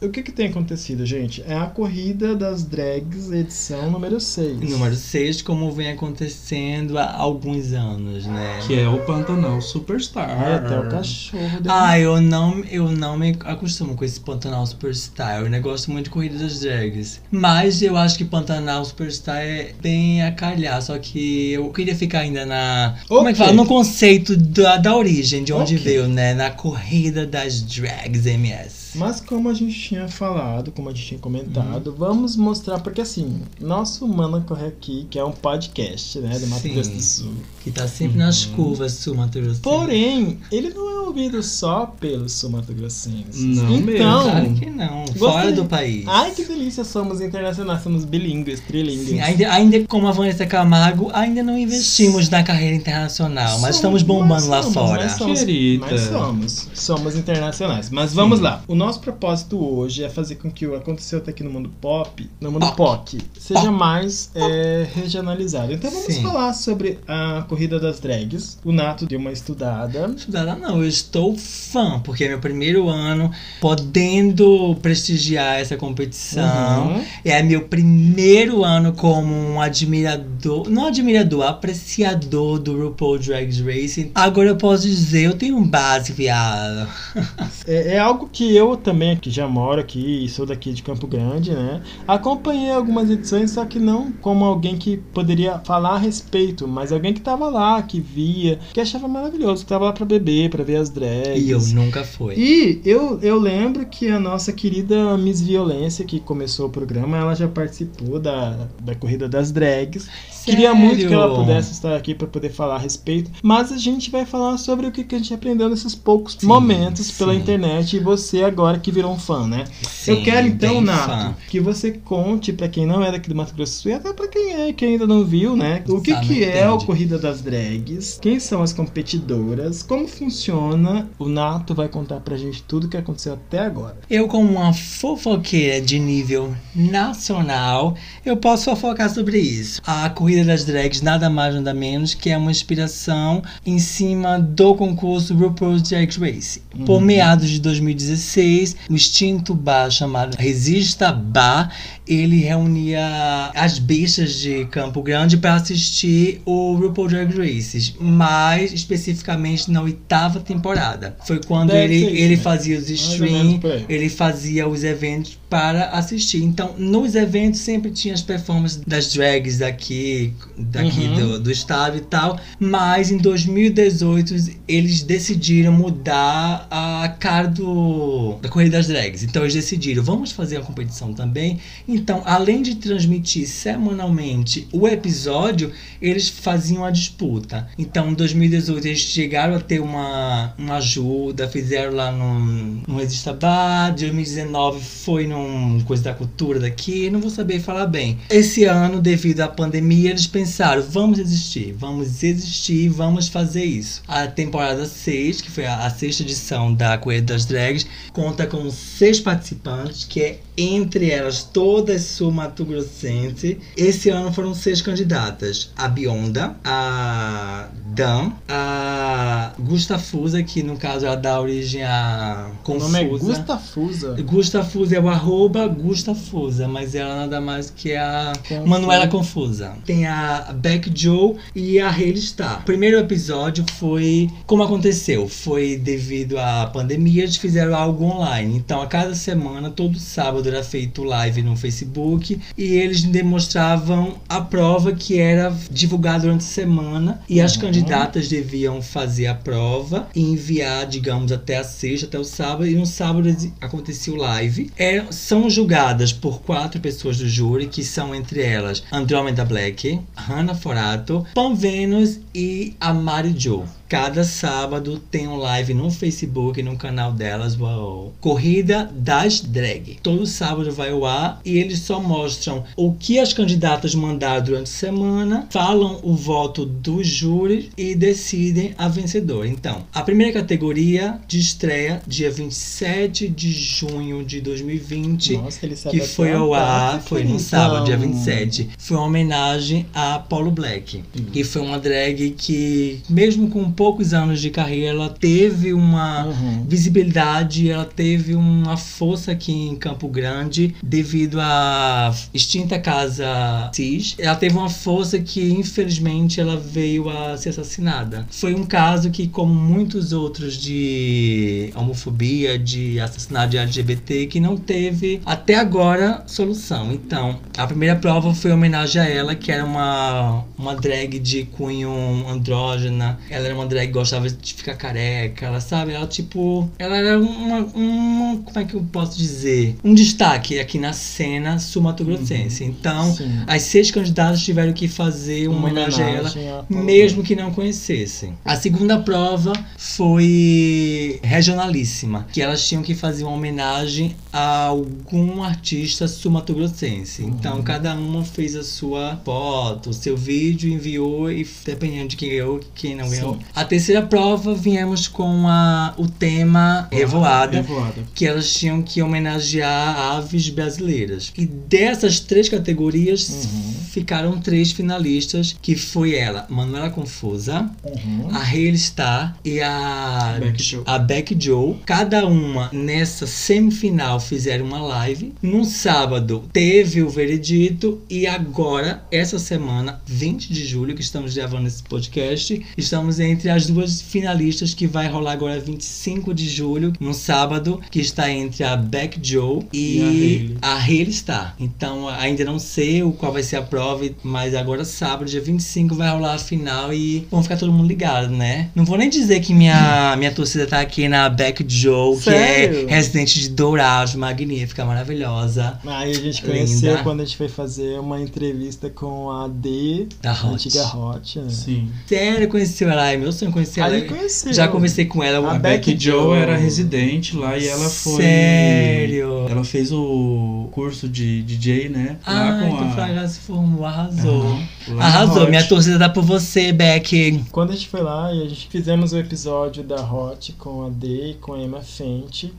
O que que tem acontecido, gente? É a corrida das drags, edição número 6. Número 6, como vem acontecendo há alguns anos, né? Que é o Pantanal Superstar. Ai, até o cachorro deu Ah, eu não, eu não me acostumo com esse Pantanal Superstar. Eu ainda gosto muito de corrida das drags. Mas eu acho que Pantanal Superstar é bem a calhar. Só que eu queria ficar ainda na. Como é que fala? No conceito da, da origem, de onde Ok. veio, né? Na corrida das drags MS. Mas como a gente tinha falado, como a gente tinha Uhum. comentado, vamos mostrar, porque assim, nosso Mana Corre Aqui, que é um podcast, né, do Mato Sim. Grosso do Sul. Que tá sempre nas curvas sul-mato-grossense. Porém, ele não é ouvido só pelos sul-mato-grossenses. Não então, mesmo. Claro que não. Fora do país. Ai, que delícia, somos internacionais, somos bilíngues, trilingues. Sim, ainda, ainda como a Vanessa Camargo, ainda não investimos na carreira internacional, mas estamos Somos- bombando mas lá somos, fora. Mas somos, Querida. mas somos, somos internacionais. Mas vamos lá. O nosso propósito hoje é fazer com que o aconteceu até aqui no mundo pop, no mundo pop, seja mais é, regionalizado. Então vamos Sim. falar sobre a corrida das drags. O Nato deu uma estudada. Estudada não, eu estou fã, porque é meu primeiro ano podendo prestigiar essa competição. Uhum. É meu primeiro ano como um admirador, não admirador, apreciador do RuPaul Drag Race. Agora eu posso dizer, eu tenho base, viado. É, é algo que eu também, que já moro aqui e sou daqui de Campo Grande, né? Acompanhei algumas edições, só que não como alguém que poderia falar a respeito, mas alguém que tava lá, que via, que achava maravilhoso, que tava lá pra beber, pra ver as drags. E eu nunca fui. E eu, eu lembro que a nossa querida Miss Violência, que começou o programa, ela já participou da, da corrida das drags. Queria muito que ela pudesse estar aqui para poder falar a respeito. Mas a gente vai falar sobre o que, que a gente aprendeu nesses poucos Sim, momentos pela sim. internet. E você agora que virou um fã, né? Sim, Eu quero então, Nato, fã. que você conte pra quem não é daqui do Mato Grosso do Sul e até pra quem é, que ainda não viu, né? O que, Ah, que é a corrida das drags, quem são as competidoras, como funciona. O Nato vai contar pra gente tudo o que aconteceu até agora. Eu, como uma fofoqueira de nível nacional, eu posso fofocar sobre isso. A Corrida das Drags nada mais nada menos que é uma inspiração em cima do concurso RuPaul's Drag Race. Por meados de 2016, o extinto bar chamado Resista Bar, ele reunia as bichas de Campo Grande para assistir o RuPaul Drag Race, mais especificamente na oitava temporada. Foi quando Deve ele, ele né? fazia os streams, ele fazia os eventos para assistir. Então, nos eventos sempre tinha as performances das drags daqui, daqui Uhum. do, do estado e tal. Mas em 2018 eles decidiram mudar a cara do, da Corrida das Drags. Então eles decidiram, vamos fazer a competição também. Então, além de transmitir semanalmente o episódio, eles faziam a disputa. Então, em 2018 eles chegaram a ter uma, uma ajuda, fizeram lá no, no Resista Bar. 2019 foi num Coisa da Cultura daqui, não vou saber falar bem. Esse ano, devido à pandemia, eles pensaram, vamos existir, vamos existir, vamos fazer isso. A temporada 6, que foi a, a sexta edição da Corrida das Drags, conta com seis participantes, que é entre elas todas sul-mato-grossense. Esse ano foram seis candidatas. A Bionda, a Dan, a Gustafusa, que no caso ela dá origem a O Confusa. nome é Gustafusa. Gustafusa é o arroba Gustafusa, mas ela nada mais que a Confusa. Manuela Confusa. Tem a Beck Joe e a Hayley Star. O primeiro episódio foi como aconteceu. Foi devido à pandemia, eles fizeram algo online. Então, a cada semana, todo sábado era feito live no Facebook e eles demonstravam a prova que era divulgada durante a semana e as candidatas deviam fazer a prova e enviar, digamos, até a sexta, até o sábado. E no sábado acontecia o live. É, são julgadas por quatro pessoas do júri, que são entre elas Andromeda Black, Hannah Forato, Pam Venus e a Mari Jo. Cada sábado tem um live no Facebook, no canal delas, o Corrida das Drag. Todo sábado vai ao ar e eles só mostram o que as candidatas mandaram durante a semana, falam o voto do júri e decidem a vencedora. Então, a primeira categoria de estreia, dia 27 de junho de 2020 Nossa, que até foi ao ar, foi no sábado, dia 27. Foi uma homenagem a Apollo Black, Uhum. que foi uma drag que, mesmo com poucos anos de carreira, ela teve uma Uhum. visibilidade, ela teve uma força aqui em Campo Grande devido à extinta casa CIS. Ela teve uma força que, infelizmente, ela veio a ser assassinada. Foi um caso que, como muitos outros de homofobia, de assassinato de LGBT, que não teve até agora solução. Então, a primeira prova foi em homenagem a ela, que era uma, uma drag de cunho andrógena. Ela era uma drag gostava de ficar careca, ela sabe? Ela tipo. Ela era uma, uma. Como é que eu posso dizer? Um destaque aqui na cena sul-mato-grossense. Então, Sim. as seis candidatas tiveram que fazer uma, homenagem a ela homenagem a Apollo mesmo que não conhecessem. A segunda prova foi regionalíssima, que elas tinham que fazer uma homenagem a algum artista sul-mato-grossense. Então cada uma fez a sua foto, o seu vídeo, enviou e dependendo de quem ganhou, quem não ganhou. Sim. A terceira prova viemos com a, o tema Revoada Revoada. que elas tinham que homenagear aves brasileiras. E dessas três categorias Uhum. ficaram três finalistas, que foi ela, Manuela Confusa, Uhum. a Hayley Star e a Beck Joe. a Beck Joe. Cada uma nessa semifinal fizeram uma live. No sábado teve o veredito e agora essa semana, 20 de julho, que estamos gravando esse podcast, estamos entre as duas finalistas que vai rolar agora 25 de julho, no sábado, que está entre a Beck Joe E e a Hailey Star. Então ainda não sei o qual vai ser a prova, mas agora sábado, dia 25, vai rolar a final e vão ficar todo mundo ligado, né? Não vou nem dizer que minha, minha torcida tá aqui na Beck Joe, que Sério? é residente de Dourados, magnífica, maravilhosa. Aí a gente Linda. conheceu quando a gente foi fazer uma entrevista com a D, Da Hot. antiga Hot, né? Sim. Sério, conheceu ela? É meu sonho conhecer ela. Aí conheceu. Já conversei com ela. A uma Beck Becky Joe era residente lá e ela foi. Sério? Ela fez o curso de DJ, né? Ah, lá com então a. Fraga se formou, arrasou. Na Arrasou, minha torcida tá por você, Beck. Quando a gente foi lá e a gente fizemos o episódio da Hot com a D e com a Emma Fenty,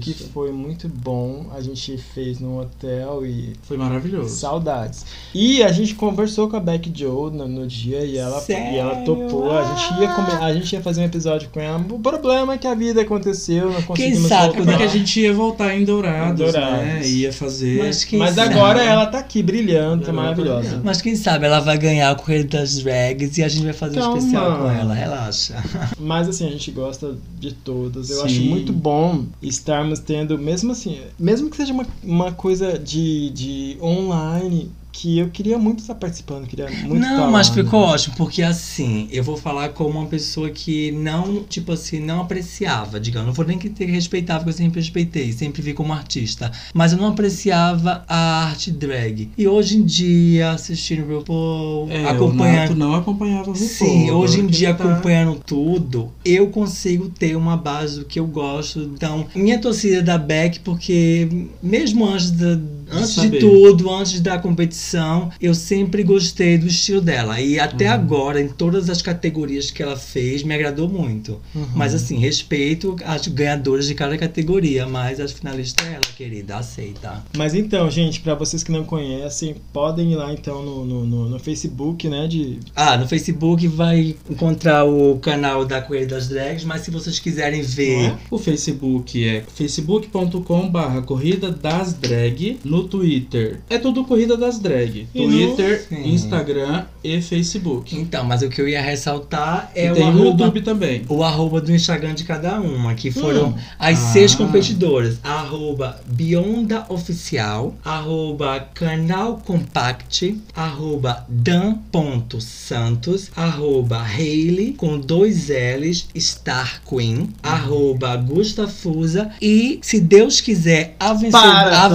que Isso. foi muito bom. A gente fez num hotel e Foi maravilhoso. saudades. E a gente conversou com a Beck Joe no, no dia e ela, Sério? e ela topou. A gente, ia come- a gente ia fazer um episódio com ela. O problema é que a vida aconteceu, não conseguimos sabe Quando voltar. é que a gente ia voltar em Dourados, Em Dourados. né? Ia fazer. Mas quem Mas sabe? agora ela tá aqui brilhando, tá maravilhosa. Mas quem sabe ela vai ganhar a corrida das drags e a gente vai fazer um Calma. especial com ela, relaxa. Mas assim, a gente gosta de todas. Eu Sim. acho muito bom estarmos tendo, mesmo assim, mesmo que seja uma, uma coisa de, de online, que eu queria muito estar participando, queria muito estar não, lá, mas né? ficou ótimo, porque assim, eu vou falar como uma pessoa que não, tipo assim, não apreciava, digamos, não vou nem que ter que respeitar, porque eu sempre respeitei, sempre vi como artista, mas eu não apreciava a arte drag. E hoje em dia, assistindo o RuPaul, É, acompanhando não acompanhava o RuPaul. Sim, hoje em dia tá- acompanhando tudo, eu consigo ter uma base do que eu gosto. Então, minha torcida é da Beck, porque mesmo antes, da, antes de tudo, antes da competição, eu sempre gostei do estilo dela. E até Uhum. agora, em todas as categorias que ela fez, me agradou muito. Uhum. Mas assim, respeito as ganhadoras de cada categoria, mas as finalistas é ela, querida, aceita. Mas então, gente, pra vocês que não conhecem, podem ir lá então no, no, no- Facebook, né? De, Ah, no Facebook vai encontrar o canal da Coelho das Drags, mas se vocês quiserem ver. É? O Facebook é facebook.com barra Corrida das Drag. No Twitter é tudo Corrida das Drag. E no- Twitter, Sim. Instagram e Facebook. Então, mas o que eu ia ressaltar é e o tem o arroba, YouTube também. o arroba do Instagram de cada uma, que foram Hum. as Ah. seis competidoras. Arroba Bionda Oficial, arroba Canal Compact, arroba Dan.santos, arroba Hailey com dois L's, Star Queen, arroba Gustafusa e, se Deus quiser, a, vence- Para, a tá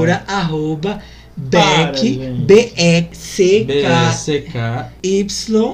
vencedora, arroba Para, Beck, gente. B-E-C-K BSK.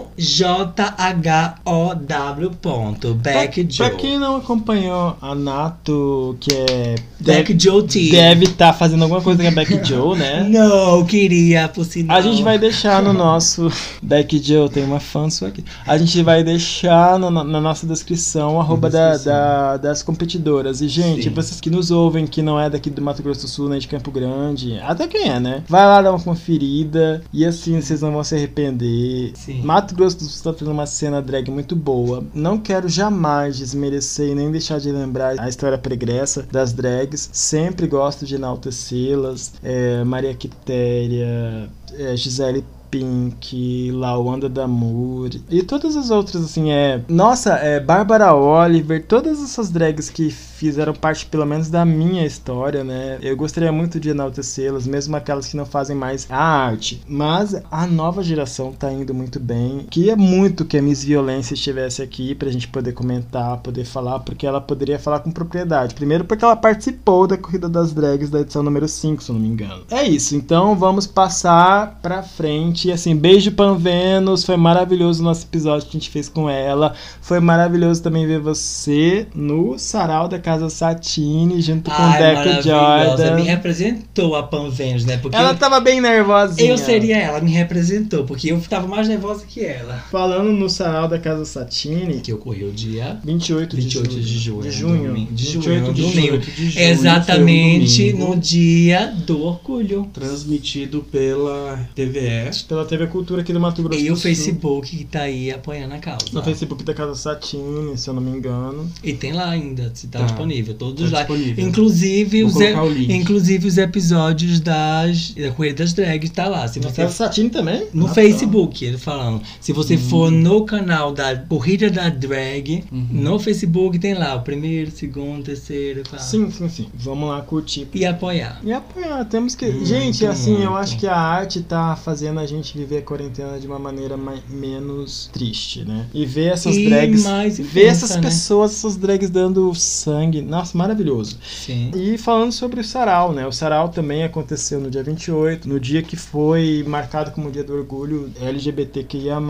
YJHOW. ponto, Beck pra, Joe. pra quem não acompanhou a Nato, que é. Beck Deve Joe T. deve estar fazendo alguma coisa com a Beck Joe, né? Não, queria, por sinal. A gente vai deixar no nosso. Beck Joe, tem uma fã sua aqui. A gente vai deixar no- na nossa descrição o arroba da, da- das competidoras. E, gente, Sim. vocês que nos ouvem, que não é daqui do Mato Grosso do Sul, nem de Campo Grande, até quem é, né? Vai lá dar uma conferida e assim vocês não vão se arrepender. Sim. Mato Grosso do Sul tá fazendo uma cena drag muito boa. Não quero jamais desmerecer e nem deixar de lembrar a história pregressa das drags. Sempre gosto de enaltecê-las. É, Maria Quitéria, é, Gisele Pink, Lawanda Damour e todas as outras, assim, é. Nossa, é Bárbara Oliver, todas essas drags que fizeram parte, pelo menos, da minha história, né? Eu gostaria muito de enaltecê-las, mesmo aquelas que não fazem mais a arte. Mas a nova geração tá indo muito bem. Queria muito que a Miss Violência estivesse aqui pra gente poder comentar, poder falar, porque ela poderia falar com propriedade. Primeiro, porque ela participou da Corrida das Drags da edição número 5, se eu não me engano. É isso, então vamos passar pra frente. Assim, beijo Pan Vênus, foi maravilhoso o nosso episódio que a gente fez com ela. Foi maravilhoso também ver você no sarau da Casa Satine, junto com Ai, Deca maravilhosa. Jordan. Me representou a Pan Vênus, né? Porque Ela tava bem nervosinha. eu seria ela, me representou, porque eu tava mais nervosa que ela. Falando no sarau da Casa Satine, Que ocorreu dia 28 de 28 junho. de junho. De junho. domingo. De 28 junho, de junho. de junho, Exatamente no dia do orgulho. Transmitido pela TVE. Pela TV Cultura aqui do Mato Grosso E o Sul. Facebook que tá aí apoiando a causa. No Facebook da Casa Satine, se eu não me engano. E tem lá ainda, se tá, Tá. disponível. Todos Tá lá. disponível. Inclusive Vou os, e- inclusive os episódios das da Corrida das Drags tá lá. Se você Casa Satine também? no Ah, tá. Facebook, ele falando. Se você for no canal da Corrida da Drag, Uhum. no Facebook tem lá o primeiro, segundo, terceiro, quarto. Sim, sim, sim. Vamos lá curtir. E apoiar. E apoiar, temos que. Muito, gente, assim, eu muito. acho que a arte tá fazendo a gente viver a quarentena de uma maneira mai- menos triste, né? E ver essas E drags. mais ver essas né? pessoas, essas drags dando sangue. Nossa, maravilhoso. Sim. E falando sobre o sarau, né? O sarau também aconteceu no dia 28, no dia que foi marcado como dia do orgulho LGBTQIA+,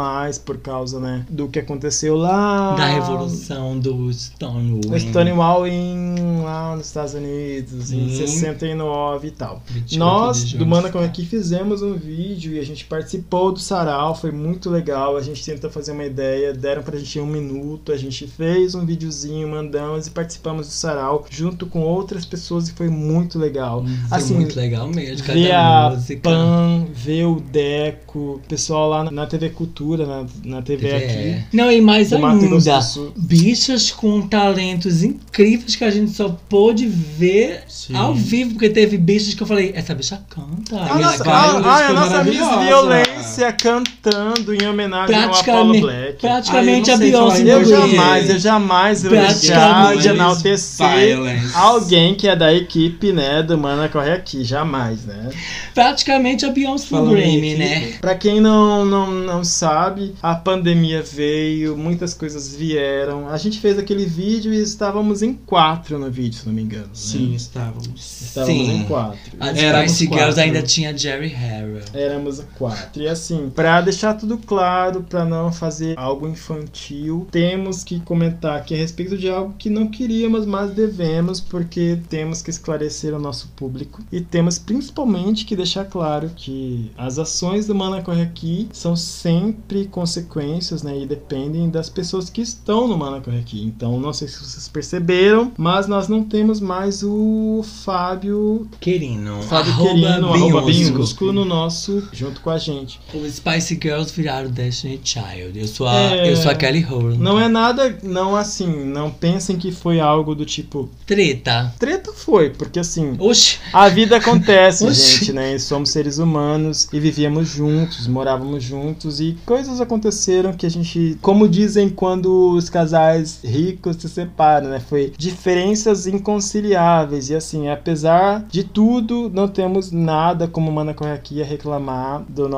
por causa, né, do que aconteceu lá... Da revolução do Stonewall. Stonewall em, lá nos Estados Unidos, em Hum. 69 e tal. 28 Nós, do junho. Mana Corre Aqui, fizemos um vídeo e a gente participou do sarau, foi muito legal. A gente tentou fazer uma ideia, deram pra gente um minuto, a gente fez um videozinho, mandamos e participamos do sarau junto com outras pessoas e foi muito legal. Foi assim, muito legal mesmo. Ver Cada a música. Pan, ver o Deco, o pessoal lá na- TV Cultura, na, na TV É. aqui. Não, e mais ainda. Bichas com talentos incríveis que a gente só pôde ver Sim. ao vivo, porque teve bichas que eu falei, essa bicha canta. A Miss nossa, Violence a, foi a, a nossa Miss. Violência cantando em homenagem ao Apollo Black. praticamente eu a Beyoncé Eu jamais, eu jamais vou deixar de enaltecer alguém que é da equipe, né, do Mana Corre Aqui, jamais, né? Praticamente a Beyoncé no em Grammy, né? Pra quem não, não, não sabe, a pandemia veio, muitas coisas vieram. A gente fez aquele vídeo e estávamos em quatro no vídeo, se não me engano. né? Sim, estávamos. Estávamos Sim. em quatro. A Spice Girls ainda tinha Jerry Harrell. Éramos quatro. E assim, pra deixar tudo claro, pra não fazer algo infantil, temos que comentar aqui a respeito de algo que não queríamos, mas devemos, porque temos que esclarecer o nosso público. E temos principalmente que deixar claro que as ações do Mana Corre Aqui são sempre consequências, né? E dependem das pessoas que estão no Mana Corre Aqui. Então, não sei se vocês perceberam, mas nós não temos mais o Fábio Querino. Fábio arroba Querino, arroba Beyoncé. Binhusco no nosso, junto com a gente. Os Spice Girls viraram Destiny Child. Eu sou a, É. eu sou a Kelly Rowland. Não é nada, não assim, não pensem que foi algo do tipo. Treta. Treta foi, porque assim, Oxi. a vida acontece, Oxi. gente, né? E somos seres humanos e vivíamos juntos, morávamos juntos e coisas aconteceram que a gente, como dizem quando os casais ricos se separam, né? Foi diferenças inconciliáveis e assim, apesar de tudo, não temos nada como Mana a reclamar do nosso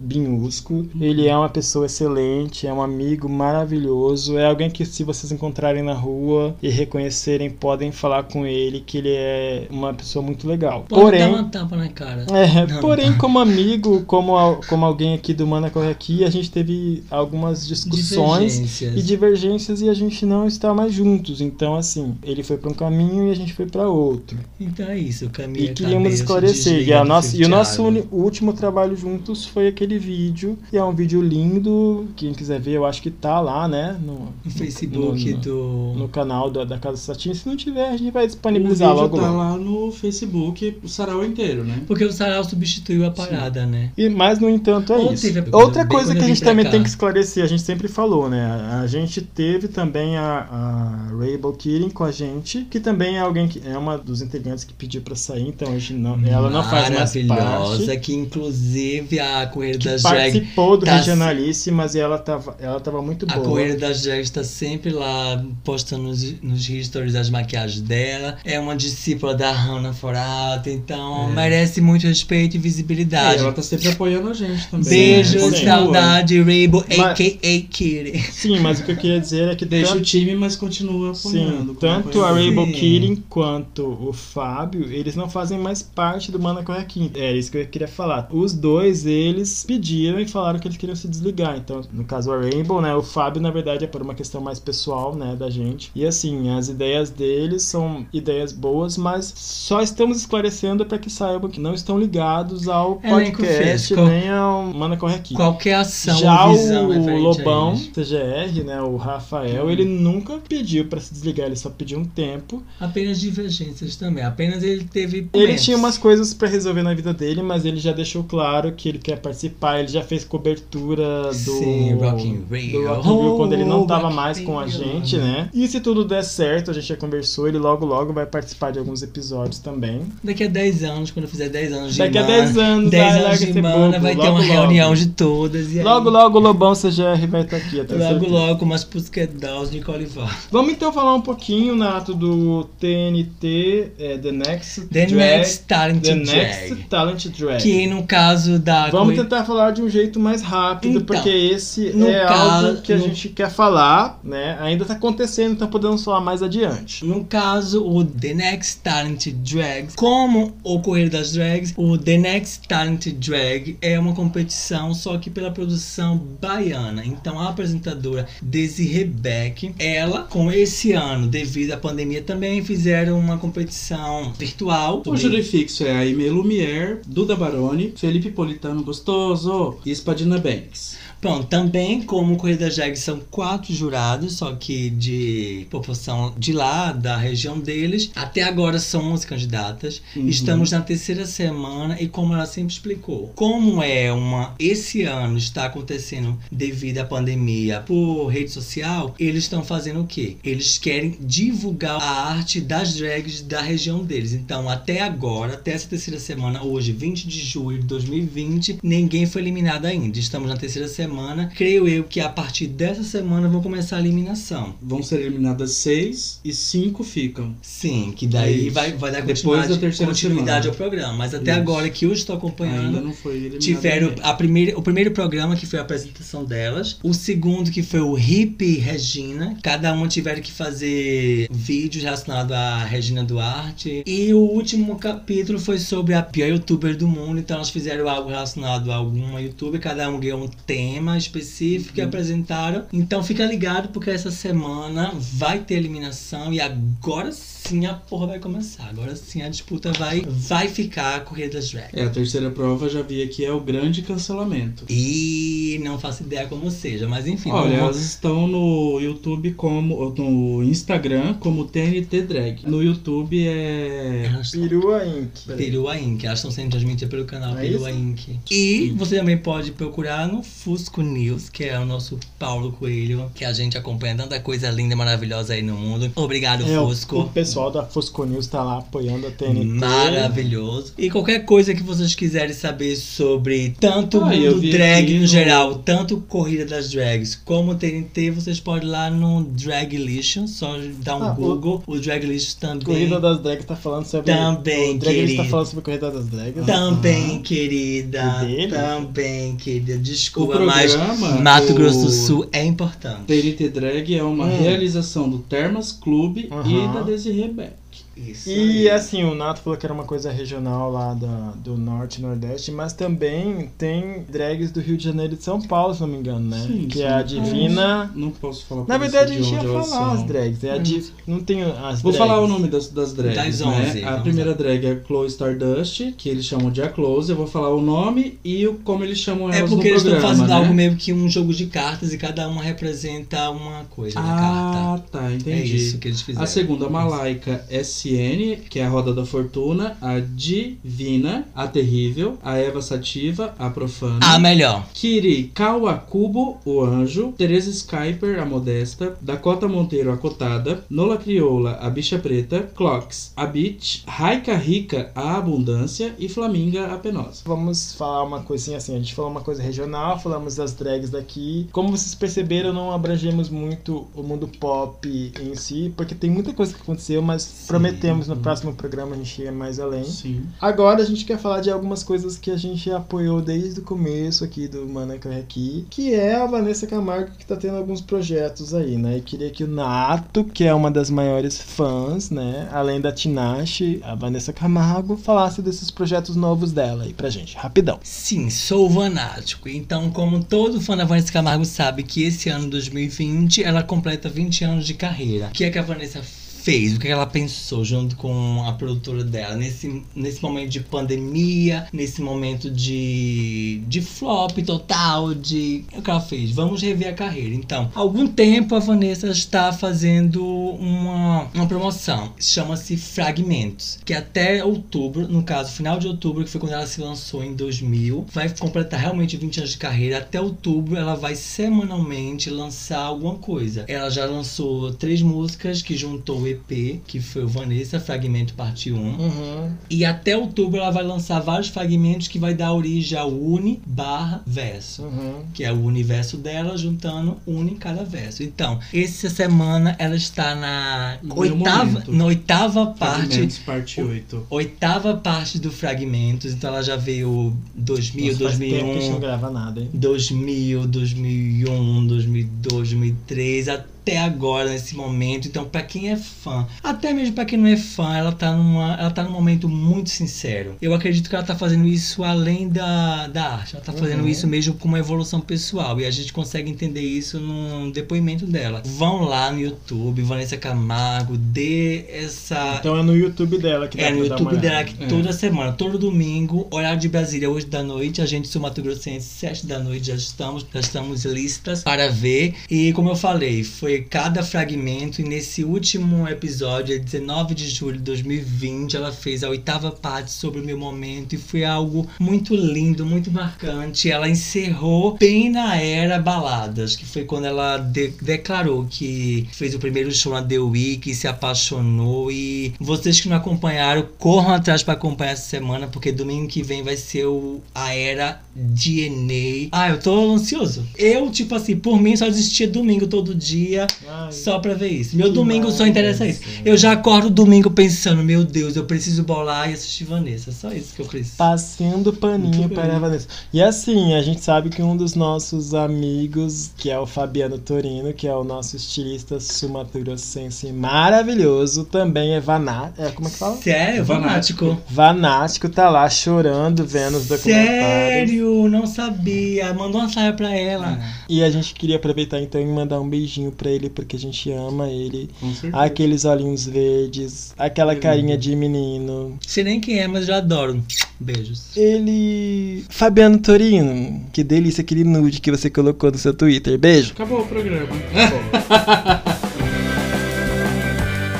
Binhusco. Ele é uma pessoa excelente, é um amigo maravilhoso, é alguém que se vocês encontrarem na rua e reconhecerem, podem falar com ele que ele é uma pessoa muito legal. Pode Porém, dar uma tapa na cara. é, Não, porém, tá. como amigo, como, como alguém aqui do Mana Corre Aqui, a gente teve algumas discussões Divergências. e divergências e a gente não está mais juntos. Então, assim, ele foi para um caminho e a gente foi para outro. Então é isso, o caminho E queríamos esclarecer. E, a nossa, e o nosso último trabalho juntos foi aquele vídeo. E é um vídeo lindo. Quem quiser ver, eu acho que tá lá, né? No, No Facebook no- no- do. no canal da, da Casa Satin. Se não tiver, a gente vai O disponibilizar vídeo logo. tá lá no Facebook, o sarau inteiro, né? Porque o Sarau substituiu a parada, né? E, mas, no entanto, é Ou isso. teve- Outra bem coisa que a gente também cá. tem que esclarecer, a gente sempre falou, né? A, gente teve também a, a Rainbow Kirin com a gente, que também é alguém que é uma dos integrantes que pediu pra sair, então a gente não, ela não faz mais Maravilhosa, parte. que inclusive a Correia Que das Drag. participou do tá- Regionalíssimas e ela tava, ela tava muito A boa. Correia das Drags tá sempre lá postando nos, nos stories as maquiagens dela. É uma discípula da Hannah Forata, então É. merece muito respeito e É, visibilidade. ela tá sempre apoiando a gente também. Beijo, né? Sim. Continua. saudade, Rainbow, Mas- a.k.a. Kitty. Sim, mas o que eu queria dizer é que Deixa tanto- o time, mas continua apoiando. Sim, como tanto a apoiador. Rainbow. Kirin quanto o Fábio, eles não fazem mais parte do Mana Corre Aqui. É isso que eu queria falar. Os dois, eles pediram e falaram que eles queriam se desligar. Então, no caso a Rainbow, né, o Fábio, na verdade, é por uma questão mais pessoal, né, da gente. E assim, as ideias deles são ideias boas, mas só estamos esclarecendo para que saibam que não estão ligados ao Elenco podcast, fresco. nem ao Mana Corre Aqui. Qualquer ação Já o a Lobão. TGR, né, o Rafael, ele nunca pediu pra se desligar, ele só pediu um tempo. Apenas divergências também. apenas ele teve. Ele tinha umas coisas pra resolver na vida dele, mas ele já deixou claro que ele quer participar. Ele já fez cobertura do Sim, Rock in Rio. do Rock in Rio quando ele não Oh, tava Rock in mais com a gente, né? E se tudo der certo, a gente já conversou, ele logo logo vai participar de alguns episódios também. Daqui a 10 anos, quando eu fizer 10 anos de Daqui a Mana, 10 anos, 10 ai, anos de mana, vai ter logo, uma logo. reunião de todas. Logo logo o Lobão CGR vai estar aqui, eu tenho Logo, certeza. logo, umas Pussycat Dolls de Colivar. Vamos então falar um pouquinho, Nato, do TNT, é, The Next The Drag. Next Talent The Drag. Next Talent Drag. Que no caso da. Vamos tentar falar de um jeito mais rápido, Então, porque esse é caso- algo que a no- gente quer falar, né? Ainda tá acontecendo, então podemos falar mais adiante. No caso, o The Next Talent Drag, como o Correio das Drags, o The Next Talent Drag é uma competição só que pela produção baiana. Então a apresentadora Desiree Beck, ela, com esse ano, devido à pandemia, também fizeram uma competição virtual. O júri fixo é a Aimee Lumière, Duda Baroni, Felipe Politano Gostoso e Spadina Banks. Pronto, também como das Drags são quatro jurados, só que de proporção de lá, da região deles. Até agora são 11 candidatas. Uhum. Estamos na terceira semana e como ela sempre explicou, como é uma esse ano está acontecendo devido à pandemia por rede social, eles estão fazendo o quê? Eles querem divulgar a arte das drags da região deles. Então, até agora, até essa terceira semana, hoje, 20 de julho de 2020, ninguém foi eliminado ainda. Estamos na terceira semana. Creio eu que a partir dessa semana vão começar a eliminação. Vão ser eliminadas seis e cinco ficam. Sim, que daí Isso. vai, vai dar Depois continuidade, da terceira continuidade semana. ao programa. Mas até Isso. agora que eu estou acompanhando, tiveram ninguém. a primeira, o primeiro programa que foi a apresentação delas, o segundo que foi o Hip Regina, cada uma tiveram que fazer vídeos relacionados à Regina Duarte e o último capítulo foi sobre a pior youtuber do mundo, então elas fizeram algo relacionado a alguma youtuber, cada um ganhou um tema específico e apresentaram. Então fica ligado porque essa semana vai ter eliminação e agora sim a porra vai começar. Agora sim a disputa vai vai ficar a corrida das drags. É, a terceira prova já vi aqui é o grande cancelamento. E não faço ideia como seja, mas enfim. Olha, vamos- elas estão no YouTube como. no Instagram como TNT Drag. No YouTube é. Elas Perua Inc. Perua Inc. Elas estão sendo transmitidas pelo canal É Perua isso? Inc. E você também pode procurar no Fusco News, que é o nosso Paulo Coelho, que a gente acompanha tanta coisa linda e maravilhosa aí no mundo. Obrigado, É, o, Fusco. o pessoal da Fosco News tá lá apoiando a TNT. Maravilhoso. E qualquer coisa que vocês quiserem saber sobre tanto o Ah, mundo drag aqui no geral, tanto Corrida das Drags como TNT, vocês podem ir lá no Draglicious, só dar um Ah, o- Google. O, Draglicious também. Corrida das Drags tá falando sobre. Também, o tá falando sobre a Corrida das Drags. Também, Aham. querida. Dele? Também, querida. Desculpa, O mas programa, Mato o- Grosso do Sul é importante. TNT Drag é uma Hum. realização do Termas Clube e da Desiree Beck. Isso. E aí. assim, o Nato falou que era uma coisa regional lá da, do Norte e Nordeste, mas também tem drags do Rio de Janeiro e de São Paulo, se não me engano, né? Sim, que sim. é a Divina. Não posso falar Na verdade, a gente ia falar são. as drags. É a Div... Não tem as Vou drags. falar o nome das, das drags, Das né? 11, A vamos primeira lá. drag é a Chloe Stardust, que eles chamam de A Close. Eu vou falar o nome e o, como eles chamam É elas porque no eles estão fazendo né? algo meio que um jogo de cartas e cada uma representa uma coisa na Ah, carta. tá, entendi. É isso que eles fizeram. A segunda, a Malaika SN, que é a Roda da Fortuna, a Divina, a Terrível, a Eva Sativa, a Profana, A melhor. Kiri Kawakubo, o Anjo, Teresa Skyper, a Modesta, Dakota Monteiro, a Cotada, Nola Crioula, a Bicha Preta, Clocks, a Beach, Raika Rica, a Abundância e Flaminga, a Penosa. Vamos falar uma coisinha assim, a gente falou uma coisa regional, falamos das drags daqui. Como vocês perceberam, não abrangemos muito o mundo pop em si, porque tem muita coisa que aconteceu, mas prometemos no próximo programa a gente ir mais além. Sim. Agora a gente quer falar de algumas coisas que a gente apoiou desde o começo aqui do Mana Corre Aqui, que é a Vanessa Camargo que tá tendo alguns projetos aí, né? E queria que o Nato, que é uma das maiores fãs, né? Além da Tinashe, a Vanessa Camargo, falasse desses projetos novos dela aí pra gente, rapidão. Sim, sou fanático. Então, como todo fã da Vanessa Camargo sabe que esse ano 2020 ela completa 20 anos de carreira. O que é que a Vanessa fez, o que ela pensou junto com a produtora dela nesse, nesse momento de pandemia, nesse momento de, de flop total, de. O que ela fez? Vamos rever a carreira. Então, há algum tempo a Vanessa está fazendo uma, uma promoção, chama-se Fragmentos, que até outubro, no caso, final de outubro, que foi quando ela se lançou em 2000, vai completar realmente 20 anos de carreira. Até outubro ela vai semanalmente lançar alguma coisa. Ela já lançou três músicas que juntou o EP, que foi o Vanessa Fragmento Parte 1. Uhum. E até outubro ela vai lançar vários fragmentos que vai dar origem ao uni barra verso. Uhum. Que é o universo dela juntando uni em cada verso. Então, essa semana ela está na No oitava, na oitava parte. Fragmentos, parte 8. Oitava parte do Fragmentos. Então ela já veio 2000, Nossa, faz tempo que a gente não 2001, grava nada, hein? 2000, 2001, 2002, 2003, até agora, nesse momento. Então, pra quem é fã, até mesmo pra quem não é fã, ela tá, numa, ela tá num momento muito sincero. Eu acredito que ela tá fazendo isso além da, da arte. Ela tá fazendo Uhum. isso mesmo com uma evolução pessoal. E a gente consegue entender isso num depoimento dela. Vão lá no YouTube, Vanessa Camargo, dê essa. Então é no YouTube dela que dá É, no YouTube dela que É. toda semana, todo domingo, horário de Brasília, hoje da noite, a gente sou Mato Grossense, 7 da noite, já estamos, já estamos listas para ver. E como eu falei, foi cada fragmento, e nesse último episódio, é 19 de julho de 2020, ela fez a oitava parte sobre o meu momento e foi algo muito lindo, muito marcante. Ela encerrou bem na era baladas, que foi quando ela de- declarou que fez o primeiro show na The Week, se apaixonou e vocês que não acompanharam, corram atrás para acompanhar essa semana, porque domingo que vem vai ser o, a era DNA. Ah, eu tô ansioso. Eu, tipo assim, por mim só assistia domingo todo dia. Ai, Só pra ver isso. Meu Que domingo só interessa isso. Eu já acordo domingo pensando, meu Deus, eu preciso bolar e assistir Vanessa. Só isso que eu preciso. Passando paninho para a. Vanessa. E assim, a gente sabe que um dos nossos amigos, que é o Fabiano Torino, que é o nosso estilista sumatogrossense maravilhoso, também é vaná... É, como é que fala? Sério, Vanático. Vanático tá lá chorando, vendo os documentários. Sério, não sabia. Mandou uma saia pra ela. E a gente queria aproveitar então e mandar um beijinho pra ele, porque a gente ama ele. Aqueles olhinhos verdes, aquela carinha de menino. Sei nem quem é, mas eu adoro. Beijos. Ele. Fabiano Torino, que delícia aquele nude que você colocou no seu Twitter. Beijo. Acabou o programa.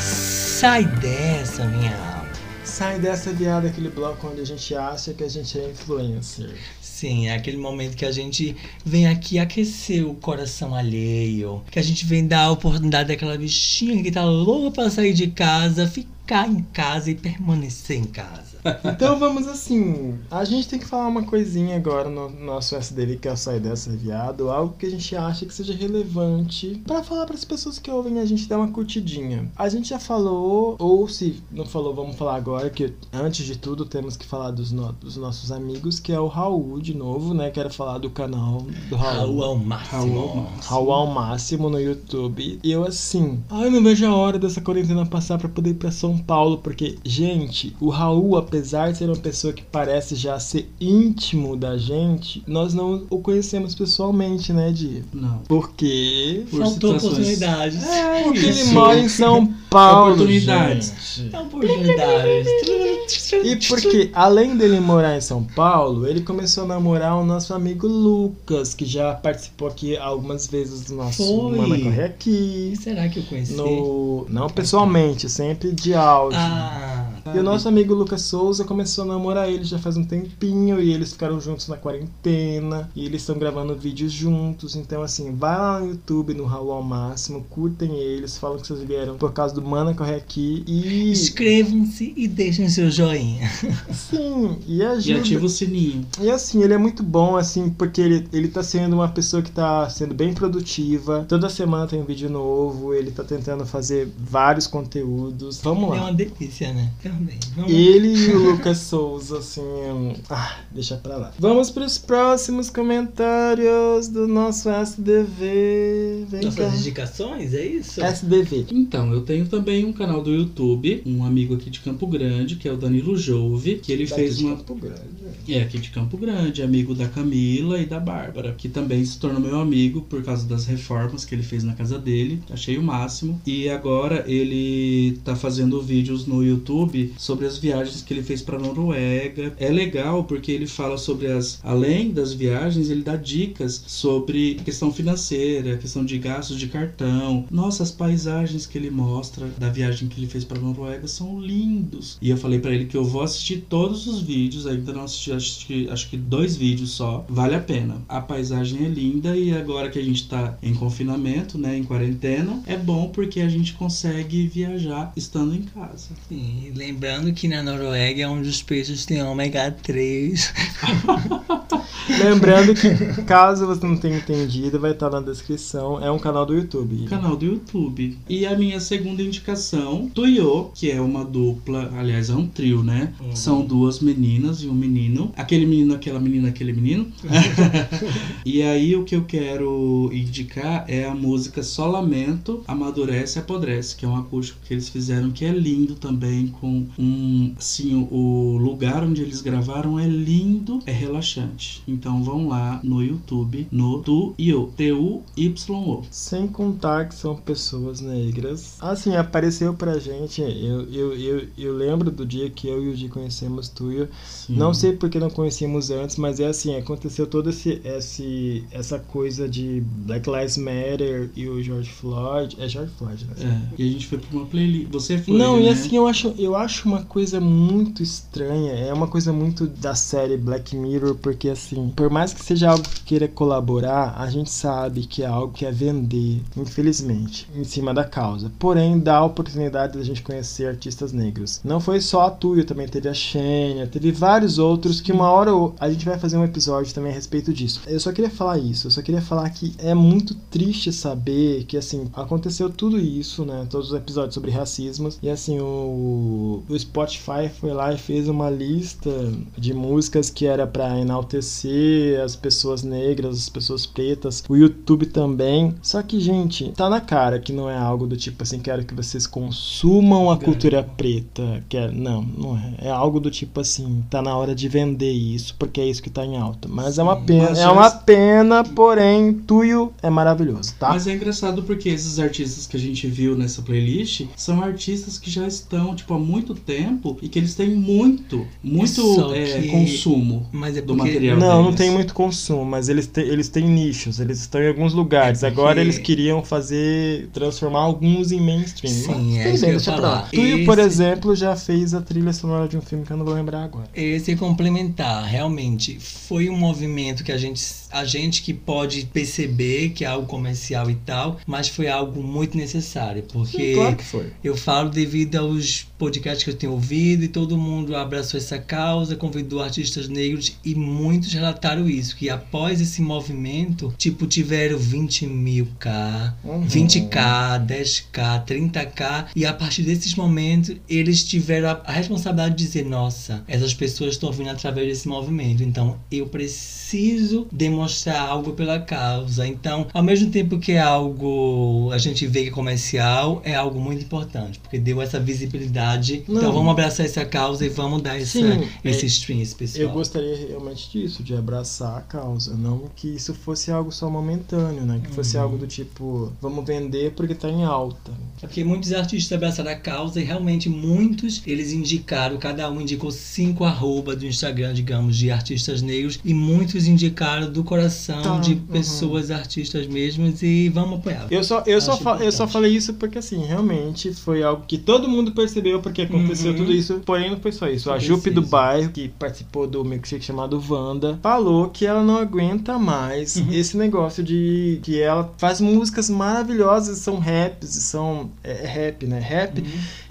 Sai dessa, minha alma. Sai dessa viada, aquele bloco onde a gente acha que a gente é influencer. Sim, é aquele momento que a gente vem aqui aquecer o coração alheio. Que a gente vem dar a oportunidade daquela bichinha que tá louca pra sair de casa, ficar em casa e permanecer em casa. Então vamos assim. A gente tem que falar uma coisinha agora no nosso SDV, que é o Sai Dessa Viado. Algo que a gente acha que seja relevante pra falar pras pessoas que ouvem a gente dar uma curtidinha. A gente já falou, ou se não falou, vamos falar agora, que antes de tudo temos que falar dos, no- dos nossos amigos, que é o Raul de novo, né? Quero falar do canal do Raul ao Raul máximo. ao máximo. Raul ao máximo no YouTube. E eu assim, ai, não vejo a hora dessa quarentena passar pra poder ir pra São Paulo, porque, gente, o Raul, apesar de ser uma pessoa que parece já ser íntimo da gente, nós não o conhecemos pessoalmente, né, Di? Não. Porque. Por Faltou situações. oportunidades. É, porque ele mora em São Paulo. Oportunidades. gente. Oportunidades. E porque, além dele morar em São Paulo, ele começou a namorar o nosso amigo Lucas, que já participou aqui algumas vezes do nosso Foi. Mana Corre Aqui. Será que eu conheci? No... Não pessoalmente, sempre de áudio. Ah, E o nosso amigo Lucas Souza começou a namorar ele já faz um tempinho e eles ficaram juntos na quarentena e eles estão gravando vídeos juntos. Então, assim, vai lá no YouTube, no Raul ao Máximo, curtem eles, falam que vocês vieram por causa do Mana Corre Aqui e. inscrevam-se e deixem seu joinha. Sim, e E ajuda. ativa o sininho. E assim, ele é muito bom, assim, porque ele, ele tá sendo uma pessoa que tá sendo bem produtiva. Toda semana tem um vídeo novo, ele tá tentando fazer vários conteúdos. Vamos É lá. uma delícia, né? É uma bem. Vamos... Ele e o Lucas Souza, assim. um- Ah, deixa pra lá. Vamos pros próximos comentários do nosso SDV. Vem cá. Nossas indicações, é isso? SDV. Então, eu tenho também um canal do YouTube, um amigo aqui de Campo Grande, que é o Danilo Jove, que ele Daqui fez de uma. Campo Grande. É, aqui de Campo Grande, amigo da Camila e da Bárbara, que também se tornou meu amigo por causa das reformas que ele fez na casa dele. Achei o máximo. E agora ele tá fazendo vídeos no YouTube sobre as viagens que ele fez pra Noruega. É legal porque ele fala sobre as. Além das viagens, ele dá dicas sobre questão financeira, questão de gastos de cartão. Nossa, as paisagens que ele mostra da viagem que ele fez pra Noruega são lindos. E eu falei pra ele que eu vou assistir todos os vídeos, ainda não assisti, que, acho que dois vídeos só. Vale a pena. A paisagem é linda e agora que a gente tá em confinamento, né, em quarentena, é bom porque a gente consegue viajar estando em casa. Sim, lembrando que na Noruega é onde os peixes têm ômega 3. Lembrando que, caso você não tenha entendido, vai estar na descrição. É um canal do YouTube. Canal do YouTube. E a minha segunda indicação, Tuyo, que é uma dupla, aliás, é um trio, né? Uhum. São duas meninas e um menino. Aquele menino, aquela menina, aquele menino. e aí o que eu quero indicar é a música Só Lamento, Amadurece e Apodrece, que é um acústico que eles fizeram que é lindo também, com um, assim, o lugar onde eles gravaram é lindo, é relaxante. Então vão lá no YouTube, no Tuyo, T-U-Y-O. Sem contar que são pessoas negras. Assim, apareceu pra gente. Eu, eu, eu, eu lembro do dia que eu e o Di conhecemos Tuyo. Sim. Não sei porque não conhecíamos antes, mas é assim, aconteceu toda esse, esse, essa coisa de Black Lives Matter e o George Floyd. É George Floyd, né? É, e a gente foi pra uma playlist. Você foi. Não, né? e assim, eu acho, eu acho uma coisa muito estranha. É uma coisa muito da série Black Mirror, porque assim, por mais que seja algo que queira colaborar, a gente sabe que é algo que é vender, infelizmente, em cima da causa. Porém, dá a oportunidade da gente conhecer artistas negros. Não foi só a Tuyo, também teve a Xenia, teve vários outros que uma hora a gente vai fazer um episódio também a respeito disso. Eu só queria falar isso, eu só queria falar que é muito triste saber que assim, aconteceu tudo isso, né? Todos os episódios sobre racismos. E assim, o, o Spotify foi lá e fez uma lista de músicas que era pra enaltecer as pessoas negras, as pessoas pretas, o YouTube também. Só que, gente, tá na cara que não é algo do tipo assim, quero que vocês consumam a cultura preta. Que é, não, não é. É algo do tipo assim, tá na hora de vender isso, porque é isso que tá em alta. Mas é uma Sim, pena, é uma pena, porém, Tuyo é maravilhoso, tá? Mas é engraçado porque esses artistas que a gente viu nessa playlist são artistas que já estão, tipo, há muito tempo e que eles têm muito, muito Só é, que- consumo Mas é do porque material Não, não deles. tem muito consumo, mas eles, te- eles têm nichos, eles estão em alguns lugares. É porque- Agora eles queriam fazer, transformar alguns em mainstream. Sim, mas é isso bem, deixa pra lá. falar. Tuyo, por Esse- exemplo, já fez a trilha sonora de um filme que eu não vou lembrar agora. Esse é complementar, realmente foi um movimento que a gente, a gente que pode perceber que é algo comercial e tal, mas foi algo muito necessário, porque Sim, claro que foi. eu falo devido aos podcasts que eu tenho ouvido e todo mundo abraçou essa causa, convidou artistas negros e muitos relataram isso, que após esse movimento, tipo, tiveram 20 mil K, Uhum. 20k, 10k, 30k e a partir desses momentos eles tiveram a, a responsabilidade de dizer nossa, essas pessoas estão vindo através desse movimento, então eu preciso demonstrar algo pela causa. Então, ao mesmo tempo que é algo a gente vê que é comercial, é algo muito importante, porque deu essa visibilidade. Não. Então vamos abraçar essa causa e vamos dar essa, Sim, esse é- stream esse pessoal. Eu gostaria realmente disso, de abraçar a causa. Não que isso fosse algo só momentâneo, né? Que fosse Uhum. algo do tipo, vamos vender porque tá em alta. É porque muitos artistas abraçaram a causa e realmente muitos eles indicaram, cada um indicou cinco arroba do Instagram, digamos, de artistas negros e muitos indicaram do coração Tá, de uhum. pessoas artistas mesmas e vamos apoiar. Eu só, eu, só eu só falei isso porque, assim, realmente foi algo que todo mundo percebeu porque aconteceu Uhum. tudo isso. Porém, não foi só isso. A Jupe do bairro, que participou do milkshake chamado Wanda, falou que ela não aguenta mais Uhum. esse negócio de que ela faz músicas maravilhosas, são raps, são. É, é rap, né? Rap.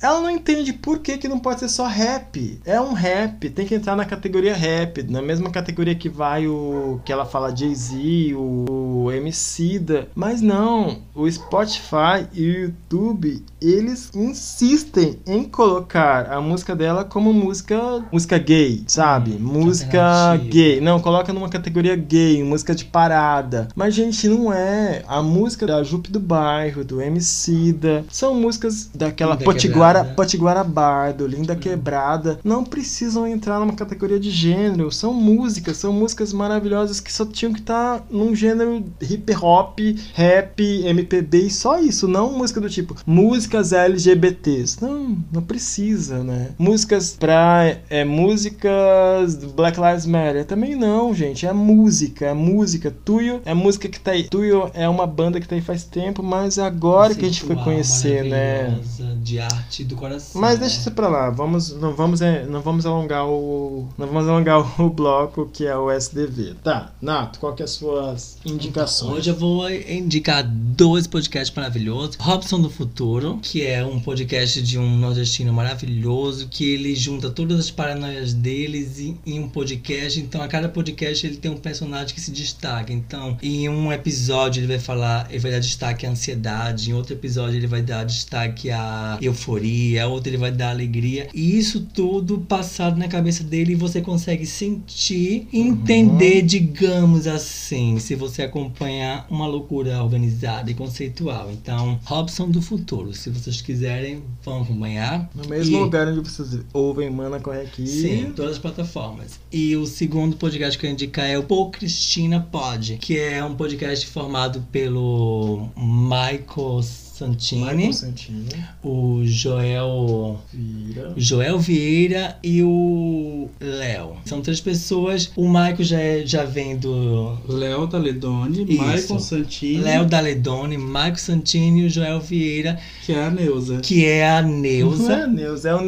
Ela não entende por que, que não pode ser só rap. É um rap, tem que entrar na categoria rap, na mesma categoria que vai o que ela fala Jay-Z, o, o Emicida. Mas não, o Spotify e o YouTube, eles insistem em colocar a música dela como música música gay, sabe? Hum, música gay. Não, coloca numa categoria gay, música de parada. Mas, gente, não é. A música da Jupe do Bairro, do Emicida, são músicas daquela Linda Potiguara, Quebrada. Potiguara Bardo, Linda Quebrada. Não precisam entrar numa categoria de gênero. São músicas, são músicas maravilhosas que só tinham que estar num gênero hip hop, rap, MPB e só isso. Não música do tipo músicas LGBTs. Não, não precisa, né? Músicas pra. É, músicas Black Lives Matter. Também não, gente. É música, é música. Tuyo é música que tá aí. Tuyo é uma banda que tá aí faz tempo, mas é agora que a gente foi conhecer, né? De arte do coração. Mas deixa né? isso pra lá, vamos, não vamos, é, não vamos alongar o, não vamos alongar o bloco que é o SDV. Tá, Nato, qual que é as suas indicações? Hoje eu vou indicar dois podcasts maravilhosos. Robson do Futuro, que é um podcast de um nordestino maravilhoso, que ele junta todas as paranoias deles em, em um podcast. Então, a cada podcast ele tem um personagem que se destaca. Então, em um episódio ele vai falar, ele vai dar destaque à ansiedade, em outro episódio ele vai dar destaque à euforia, outro ele vai dar alegria. E isso tudo passado na cabeça dele e você consegue sentir entender, digamos assim, se você acompanhar uma loucura organizada e conceitual. Então, Robson do Futuro, se vocês quiserem, vão acompanhar. No mesmo E- lugar onde vocês ouvem Mana Corre Aqui. Sim, todas as plataformas. E o segundo podcast que eu indicar é o Pô Cristina Pod, que é um podcast formado pelo Michael Santini, o Joel Vira. o Joel Vieira e o Léo. São três pessoas. O Michael já, é- já vem do Léo Daledoni. Maicon Santini, Léo Daledoni, Michael Santini e o Joel Vieira, que é a Neuza. que é a Não é Neuza. Neuza, é o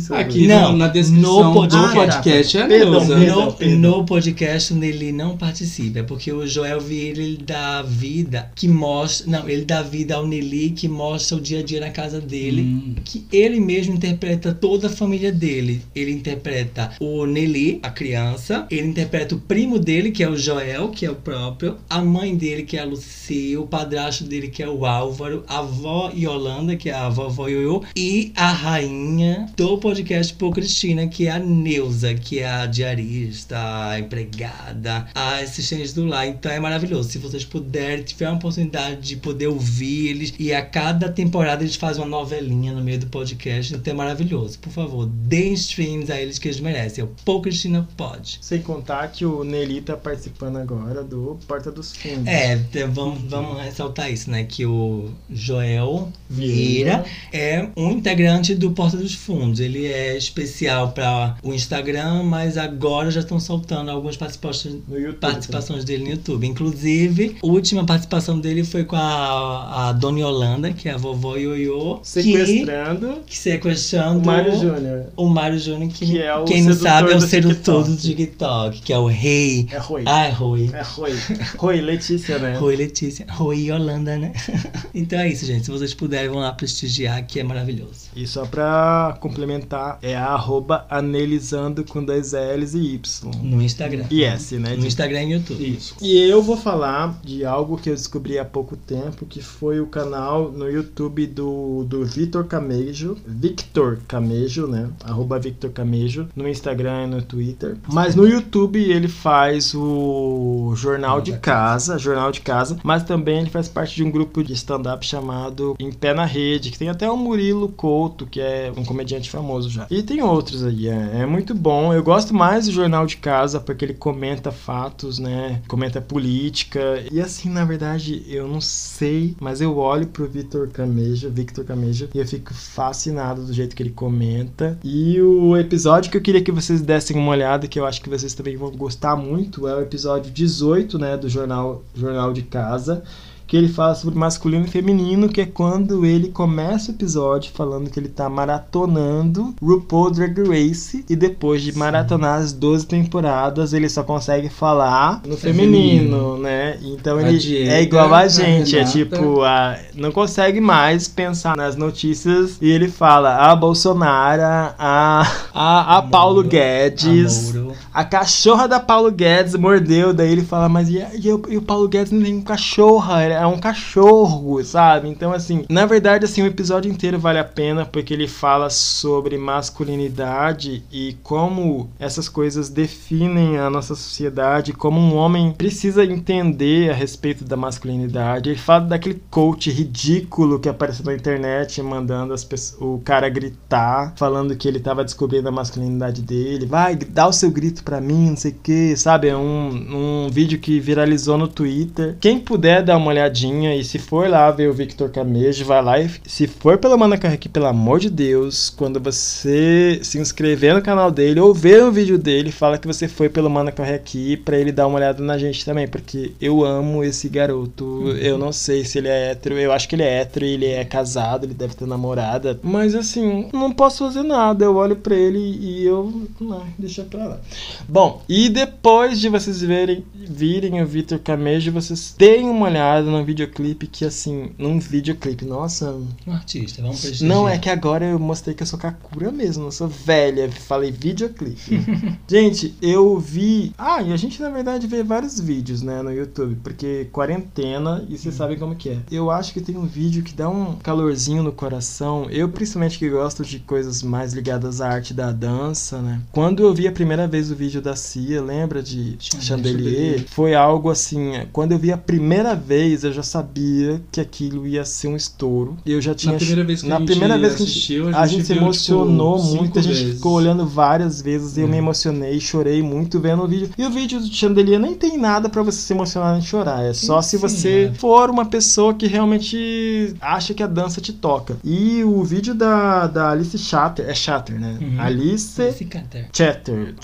sabe? Aqui Não, no- na descrição no podcast- do podcast é a Perdão, Neuza. perdão. No, no podcast o Nelly não participa, é porque o Joel Vieira ele dá vida que mostra. Não, ele dá vida ao Nelly que mostra o dia a dia na casa dele. Hum. que ele mesmo interpreta toda a família dele. Ele interpreta o Nelly, a criança, ele interpreta o primo dele, que é o Joel, que é o próprio, a mãe dele, que é a Lucia, o padrasto dele, que é o Álvaro, a avó Yolanda, que é a vovó Yoyo, e a rainha do podcast Pô Cristina, que é a Neuza, que é a diarista, a empregada, a assistente do lar. Então é maravilhoso. Se vocês puderem, tiver uma oportunidade de poder ouvir eles, e a cada temporada eles fazem uma novelinha no meio do podcast, então é maravilhoso. Por favor, deem streams a eles que eles merecem. É o Pô Cristina Pode. Sem contar que o Nelly tá participando agora do Porta dos Fundos. É, te- vamos, vamos ressaltar isso, né? Que o Joel Vieira é um integrante do Porta dos Fundos. Ele é especial para o Instagram, mas agora já estão soltando algumas participações, YouTube. participações dele no YouTube. Inclusive, a última participação dele foi com a, a Dona Yolanda, que é a vovó Ioiô, que, Sequestrando que sequestrando o Mário Júnior. o Mário Júnior, que, Que é o quem não sabe é o sedutor do TikTok. Que é o rei. É Rui. Ai, Rui. É Rui. Rui, Letícia, né? Rui Letícia. Rui Yolanda, né? então é isso, gente. Se vocês puderem, vão lá prestigiar, que é maravilhoso. E só pra complementar, é a arroba analisando com dois L's e Y. No Instagram. E S, né? No Instagram e no YouTube. Isso. E eu vou falar de algo que eu descobri há pouco tempo, que foi o canal no YouTube do, do Vitor Camejo. Victor Camejo, né? Arroba Victor Camejo. No Instagram e no Twitter. Mas no YouTube ele faz o Jornal de Casa, Jornal de Casa. Mas também ele faz parte de um grupo de stand-up chamado Em Pé na Rede, que tem até o Murilo Couto, que é um comediante famoso já. E tem outros aí, é, é muito bom. Eu gosto mais do Jornal de Casa porque ele comenta fatos, né? Comenta política. E assim, na verdade, eu não sei, mas eu olho pro Victor Camejo, Victor Camejo, e eu fico fascinado do jeito que ele comenta. E o episódio que eu queria que vocês dessem uma olhada, que eu acho que vocês também vão gostar muito, é o episódio 18, né, do Jornal, Jornal de Casa que ele fala sobre masculino e feminino, que é quando ele começa o episódio falando que ele tá maratonando RuPaul Drag Race e depois de maratonar as 12 temporadas, ele só consegue falar no feminino, Feminino. né? Então A ele Diego, é igual a a gente, é Renata. tipo, a, não consegue mais pensar nas notícias e ele fala a Bolsonaro, a, a, a Paulo Guedes. A cachorra da Paulo Guedes mordeu, daí ele fala, mas e, e, e o Paulo Guedes não tem um cachorra, é um cachorro, sabe? Então, assim, na verdade, assim, o episódio inteiro vale a pena porque ele fala sobre masculinidade e como essas coisas definem a nossa sociedade, como um homem precisa entender a respeito da masculinidade. Ele fala daquele coach ridículo que apareceu na internet mandando as pessoas, o cara gritar, falando que ele tava descobrindo a masculinidade dele. Vai, dá o seu grito pra mim, não sei o que, sabe? É um, um vídeo que viralizou no Twitter. Quem puder dar uma olhadinha e se for lá ver o Victor Camejo, vai lá e se for pelo Mana aqui, pelo amor de Deus, quando você se inscrever no canal dele ou ver o vídeo dele, fala que você foi pelo Mana aqui pra ele dar uma olhada na gente também, porque eu amo esse garoto. Uhum. Eu não sei se ele é hétero, eu acho que ele é hétero, ele é casado, ele deve ter namorada, mas assim, não posso fazer nada. Eu olho pra ele e eu. Não, deixa pra lá. Bom, e depois de vocês verem, virem o Vitor Camejo, vocês deem uma olhada no videoclipe que, assim, num videoclipe, nossa. Um artista, vamos prestigiar. Não, é que agora eu mostrei que eu sou Kakura mesmo, eu sou velha, falei videoclipe. gente, eu vi. Ah, e a gente na verdade vê vários vídeos, né, no YouTube, porque quarentena e vocês hum. sabem como que é. Eu acho que tem um vídeo que dá um calorzinho no coração. Eu, principalmente, que gosto de coisas mais ligadas à arte da dança, né? Quando eu vi a primeira vez o vídeo da Cia, lembra de Chandelier? Foi algo assim. Quando eu vi a primeira vez, eu já sabia que aquilo ia ser um estouro. Eu já tinha. Na primeira vez que, na a, gente primeira vez que assistiu, a gente, a gente se emocionou tipo, muito. A gente vezes. ficou olhando várias vezes e eu me emocionei, chorei muito vendo o vídeo. E o vídeo do Chandelier nem tem nada para você se emocionar e chorar. É só Sim, se você é. for uma pessoa que realmente acha que a dança te toca. E o vídeo da, da Alice Chatter, é Chatter, né? Uhum. Alice, Alice Chatter.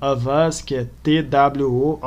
Of Us, que é T-W-O-F-U-S,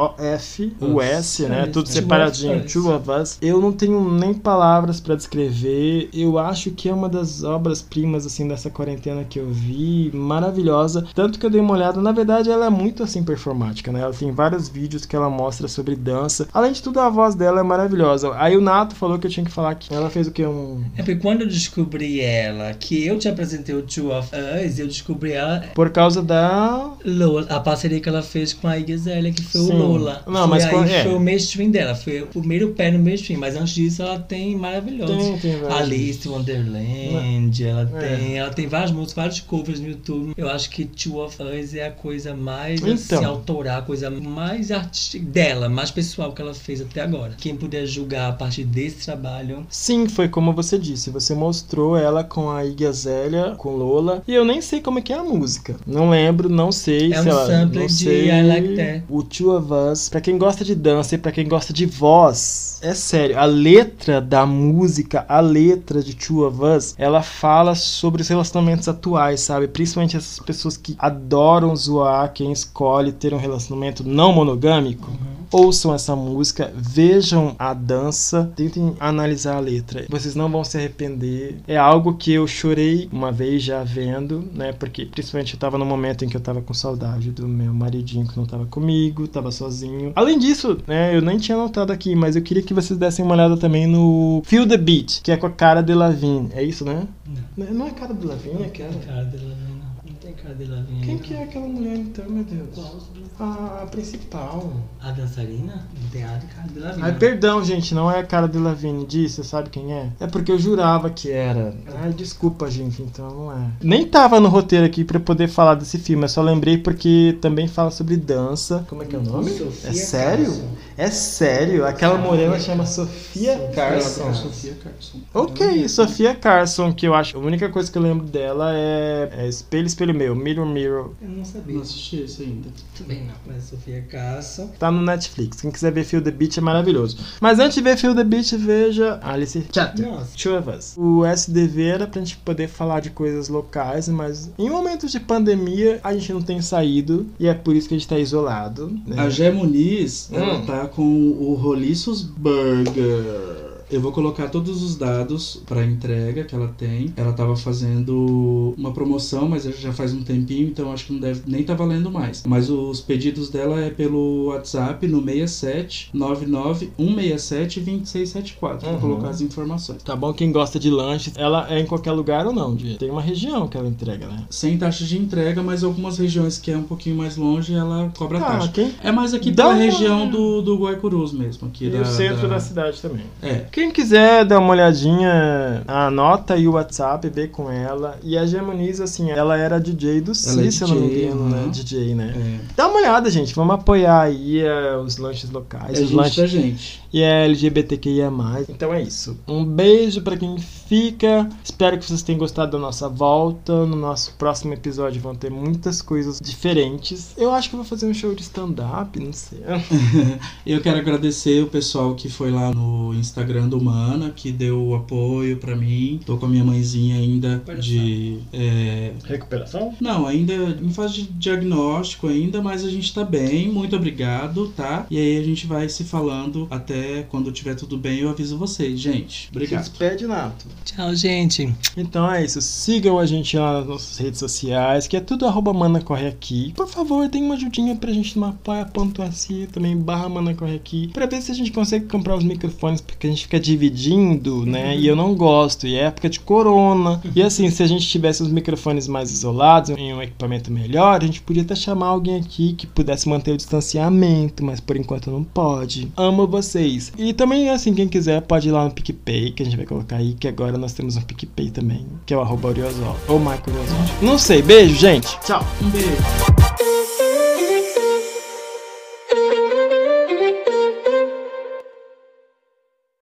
né? Tudo separadinho. Two of Us. Eu não tenho nem palavras para descrever. Eu acho que é uma das obras-primas, assim, dessa quarentena que eu vi. Maravilhosa. Tanto que eu dei uma olhada. Na verdade, ela é muito, assim, performática, né? Ela tem vários vídeos que ela mostra sobre dança. Além de tudo, a voz dela é maravilhosa. Aí o Nato falou que eu tinha que falar que ela fez o que? Um... É porque quando eu descobri ela, que eu te apresentei o Two of Us, eu descobri ela... Por causa da... Lola, a parceria que ela fez com a Iggy Azalea, que foi Sim. o Lola. Não, mas aí, quando, é. foi o mainstream dela, foi o primeiro pé no mainstream, mas antes disso ela tem maravilhosos. Tem, tem. Alice Wonderland, ela é. tem, ela tem várias músicas, vários covers no YouTube. Eu acho que Two of Us é a coisa mais então. assim, autoral, a coisa mais artística dela, mais pessoal que ela fez até agora. Quem puder julgar a partir desse trabalho. Sim, foi como você disse. Você mostrou ela com a Iggy Azalea, com Lola. E eu nem sei como é que é a música. Não lembro, não sei. É sei um lá, sei. I Like That. O Two of Us. Pra quem gosta de dança e pra quem gosta de voz, é sério. A letra da música, a letra de Two of Us, ela fala sobre os relacionamentos atuais, sabe? Principalmente essas pessoas que adoram zoar quem escolhe ter um relacionamento não monogâmico. Uhum. Ouçam essa música, vejam a dança, tentem analisar a letra. Vocês não vão se arrepender. É algo que eu chorei uma vez já vendo, né? Porque principalmente eu tava no momento em que eu tava com saudade do meu maridinho que não tava comigo, tava sozinho. Além disso, né, eu nem tinha notado aqui, mas eu queria que vocês dessem uma olhada também no Feel the Beat, que é com a cara de Lavigne. É isso, né? Não. Não é cara de Lavigne, é cara. Cara de Lavigne, Lavigne. Quem que é aquela mulher então, meu Deus? A, principal. A dançarina? De Lavigne. Ai, perdão, gente, não é a cara de Lavigne. Disse, você sabe quem é? É porque eu jurava que era. Ai, desculpa, gente, então não é. Nem tava no roteiro aqui pra poder falar desse filme, eu só lembrei porque também fala sobre dança. Como é que é o nome? Sofia é sério? Carson. É sério? Aquela morena chama Sofia Carson. Sofia Carson. Ok, Sofia Carson, que eu acho. A única coisa que eu lembro dela é, é Espelho, Espelho Meu, Mirror, Mirror. Eu não sabia. Não assisti esse ainda. Também não. Mas Sofia Carson. Tá no Netflix. Quem quiser ver Feel the Beat é maravilhoso. Mas antes de ver Feel the Beat, veja Alice Chatter. Nossa. Two of Us. O SDV era pra gente poder falar de coisas locais, mas em momentos de pandemia a gente não tem saído e é por isso que a gente tá isolado. né? A Gé Muniz, ela Hum. tá com o Roliços Burger. Eu vou colocar todos os dados para entrega que ela tem. Ela tava fazendo uma promoção, mas já faz um tempinho, então acho que não deve nem tá valendo mais. Mas os pedidos dela é pelo WhatsApp no 67 99 167 2674. Vou Uhum. colocar as informações. Tá bom, quem gosta de lanches, ela é em qualquer lugar ou não? Tem uma região que ela entrega, né? Sem taxa de entrega, mas algumas regiões que é um pouquinho mais longe, ela cobra Ah, taxa. quem... É mais aqui uma- região do, do Guaicurus mesmo. Aqui E da, o centro da- da cidade também. É. Quem quiser dar uma olhadinha, anota aí o WhatsApp, vê com ela. E a Gemoniz, assim, ela era DJ do é Si, se eu não me engano, né? uhum. DJ, né? É, Dá uma olhada, gente. Vamos apoiar aí eh, os lanches locais, é os gente lanches da gente. E é LGBTQIA+. Então é isso. Um beijo pra quem fica. Espero que vocês tenham gostado da nossa volta. No nosso próximo episódio vão ter muitas coisas diferentes. Eu acho que eu vou fazer um show de stand-up, não sei. Eu quero agradecer o pessoal que foi lá no Instagram do Mana, que deu o apoio pra mim. Tô com a minha mãezinha ainda de. é, Recuperação? Não, ainda em fase de diagnóstico ainda, mas a gente tá bem. Muito obrigado, tá? E aí a gente vai se falando até quando tiver tudo bem, eu aviso vocês, gente. Se Obrigado. despede, Nato. Tchau, gente. Então é isso. Sigam a gente lá nas nossas redes sociais, que é tudo arroba Mana Corre Aqui. Por favor, dê uma ajudinha pra gente no apoia.se, também barra Mana Corre Aqui, pra ver se a gente consegue comprar os microfones, porque a gente fica dividindo, né? E eu não gosto. E é época de corona. E assim, se a gente tivesse os microfones mais isolados, em um equipamento melhor, a gente podia até chamar alguém aqui que pudesse manter o distanciamento, mas por enquanto não pode. Amo vocês. E também, assim, quem quiser pode ir lá no PicPay, que a gente vai colocar aí, que agora nós temos um PicPay também, que é o arroba Oriosol. Ou Michael Oriosol. Não sei, beijo, gente. Tchau. Um beijo.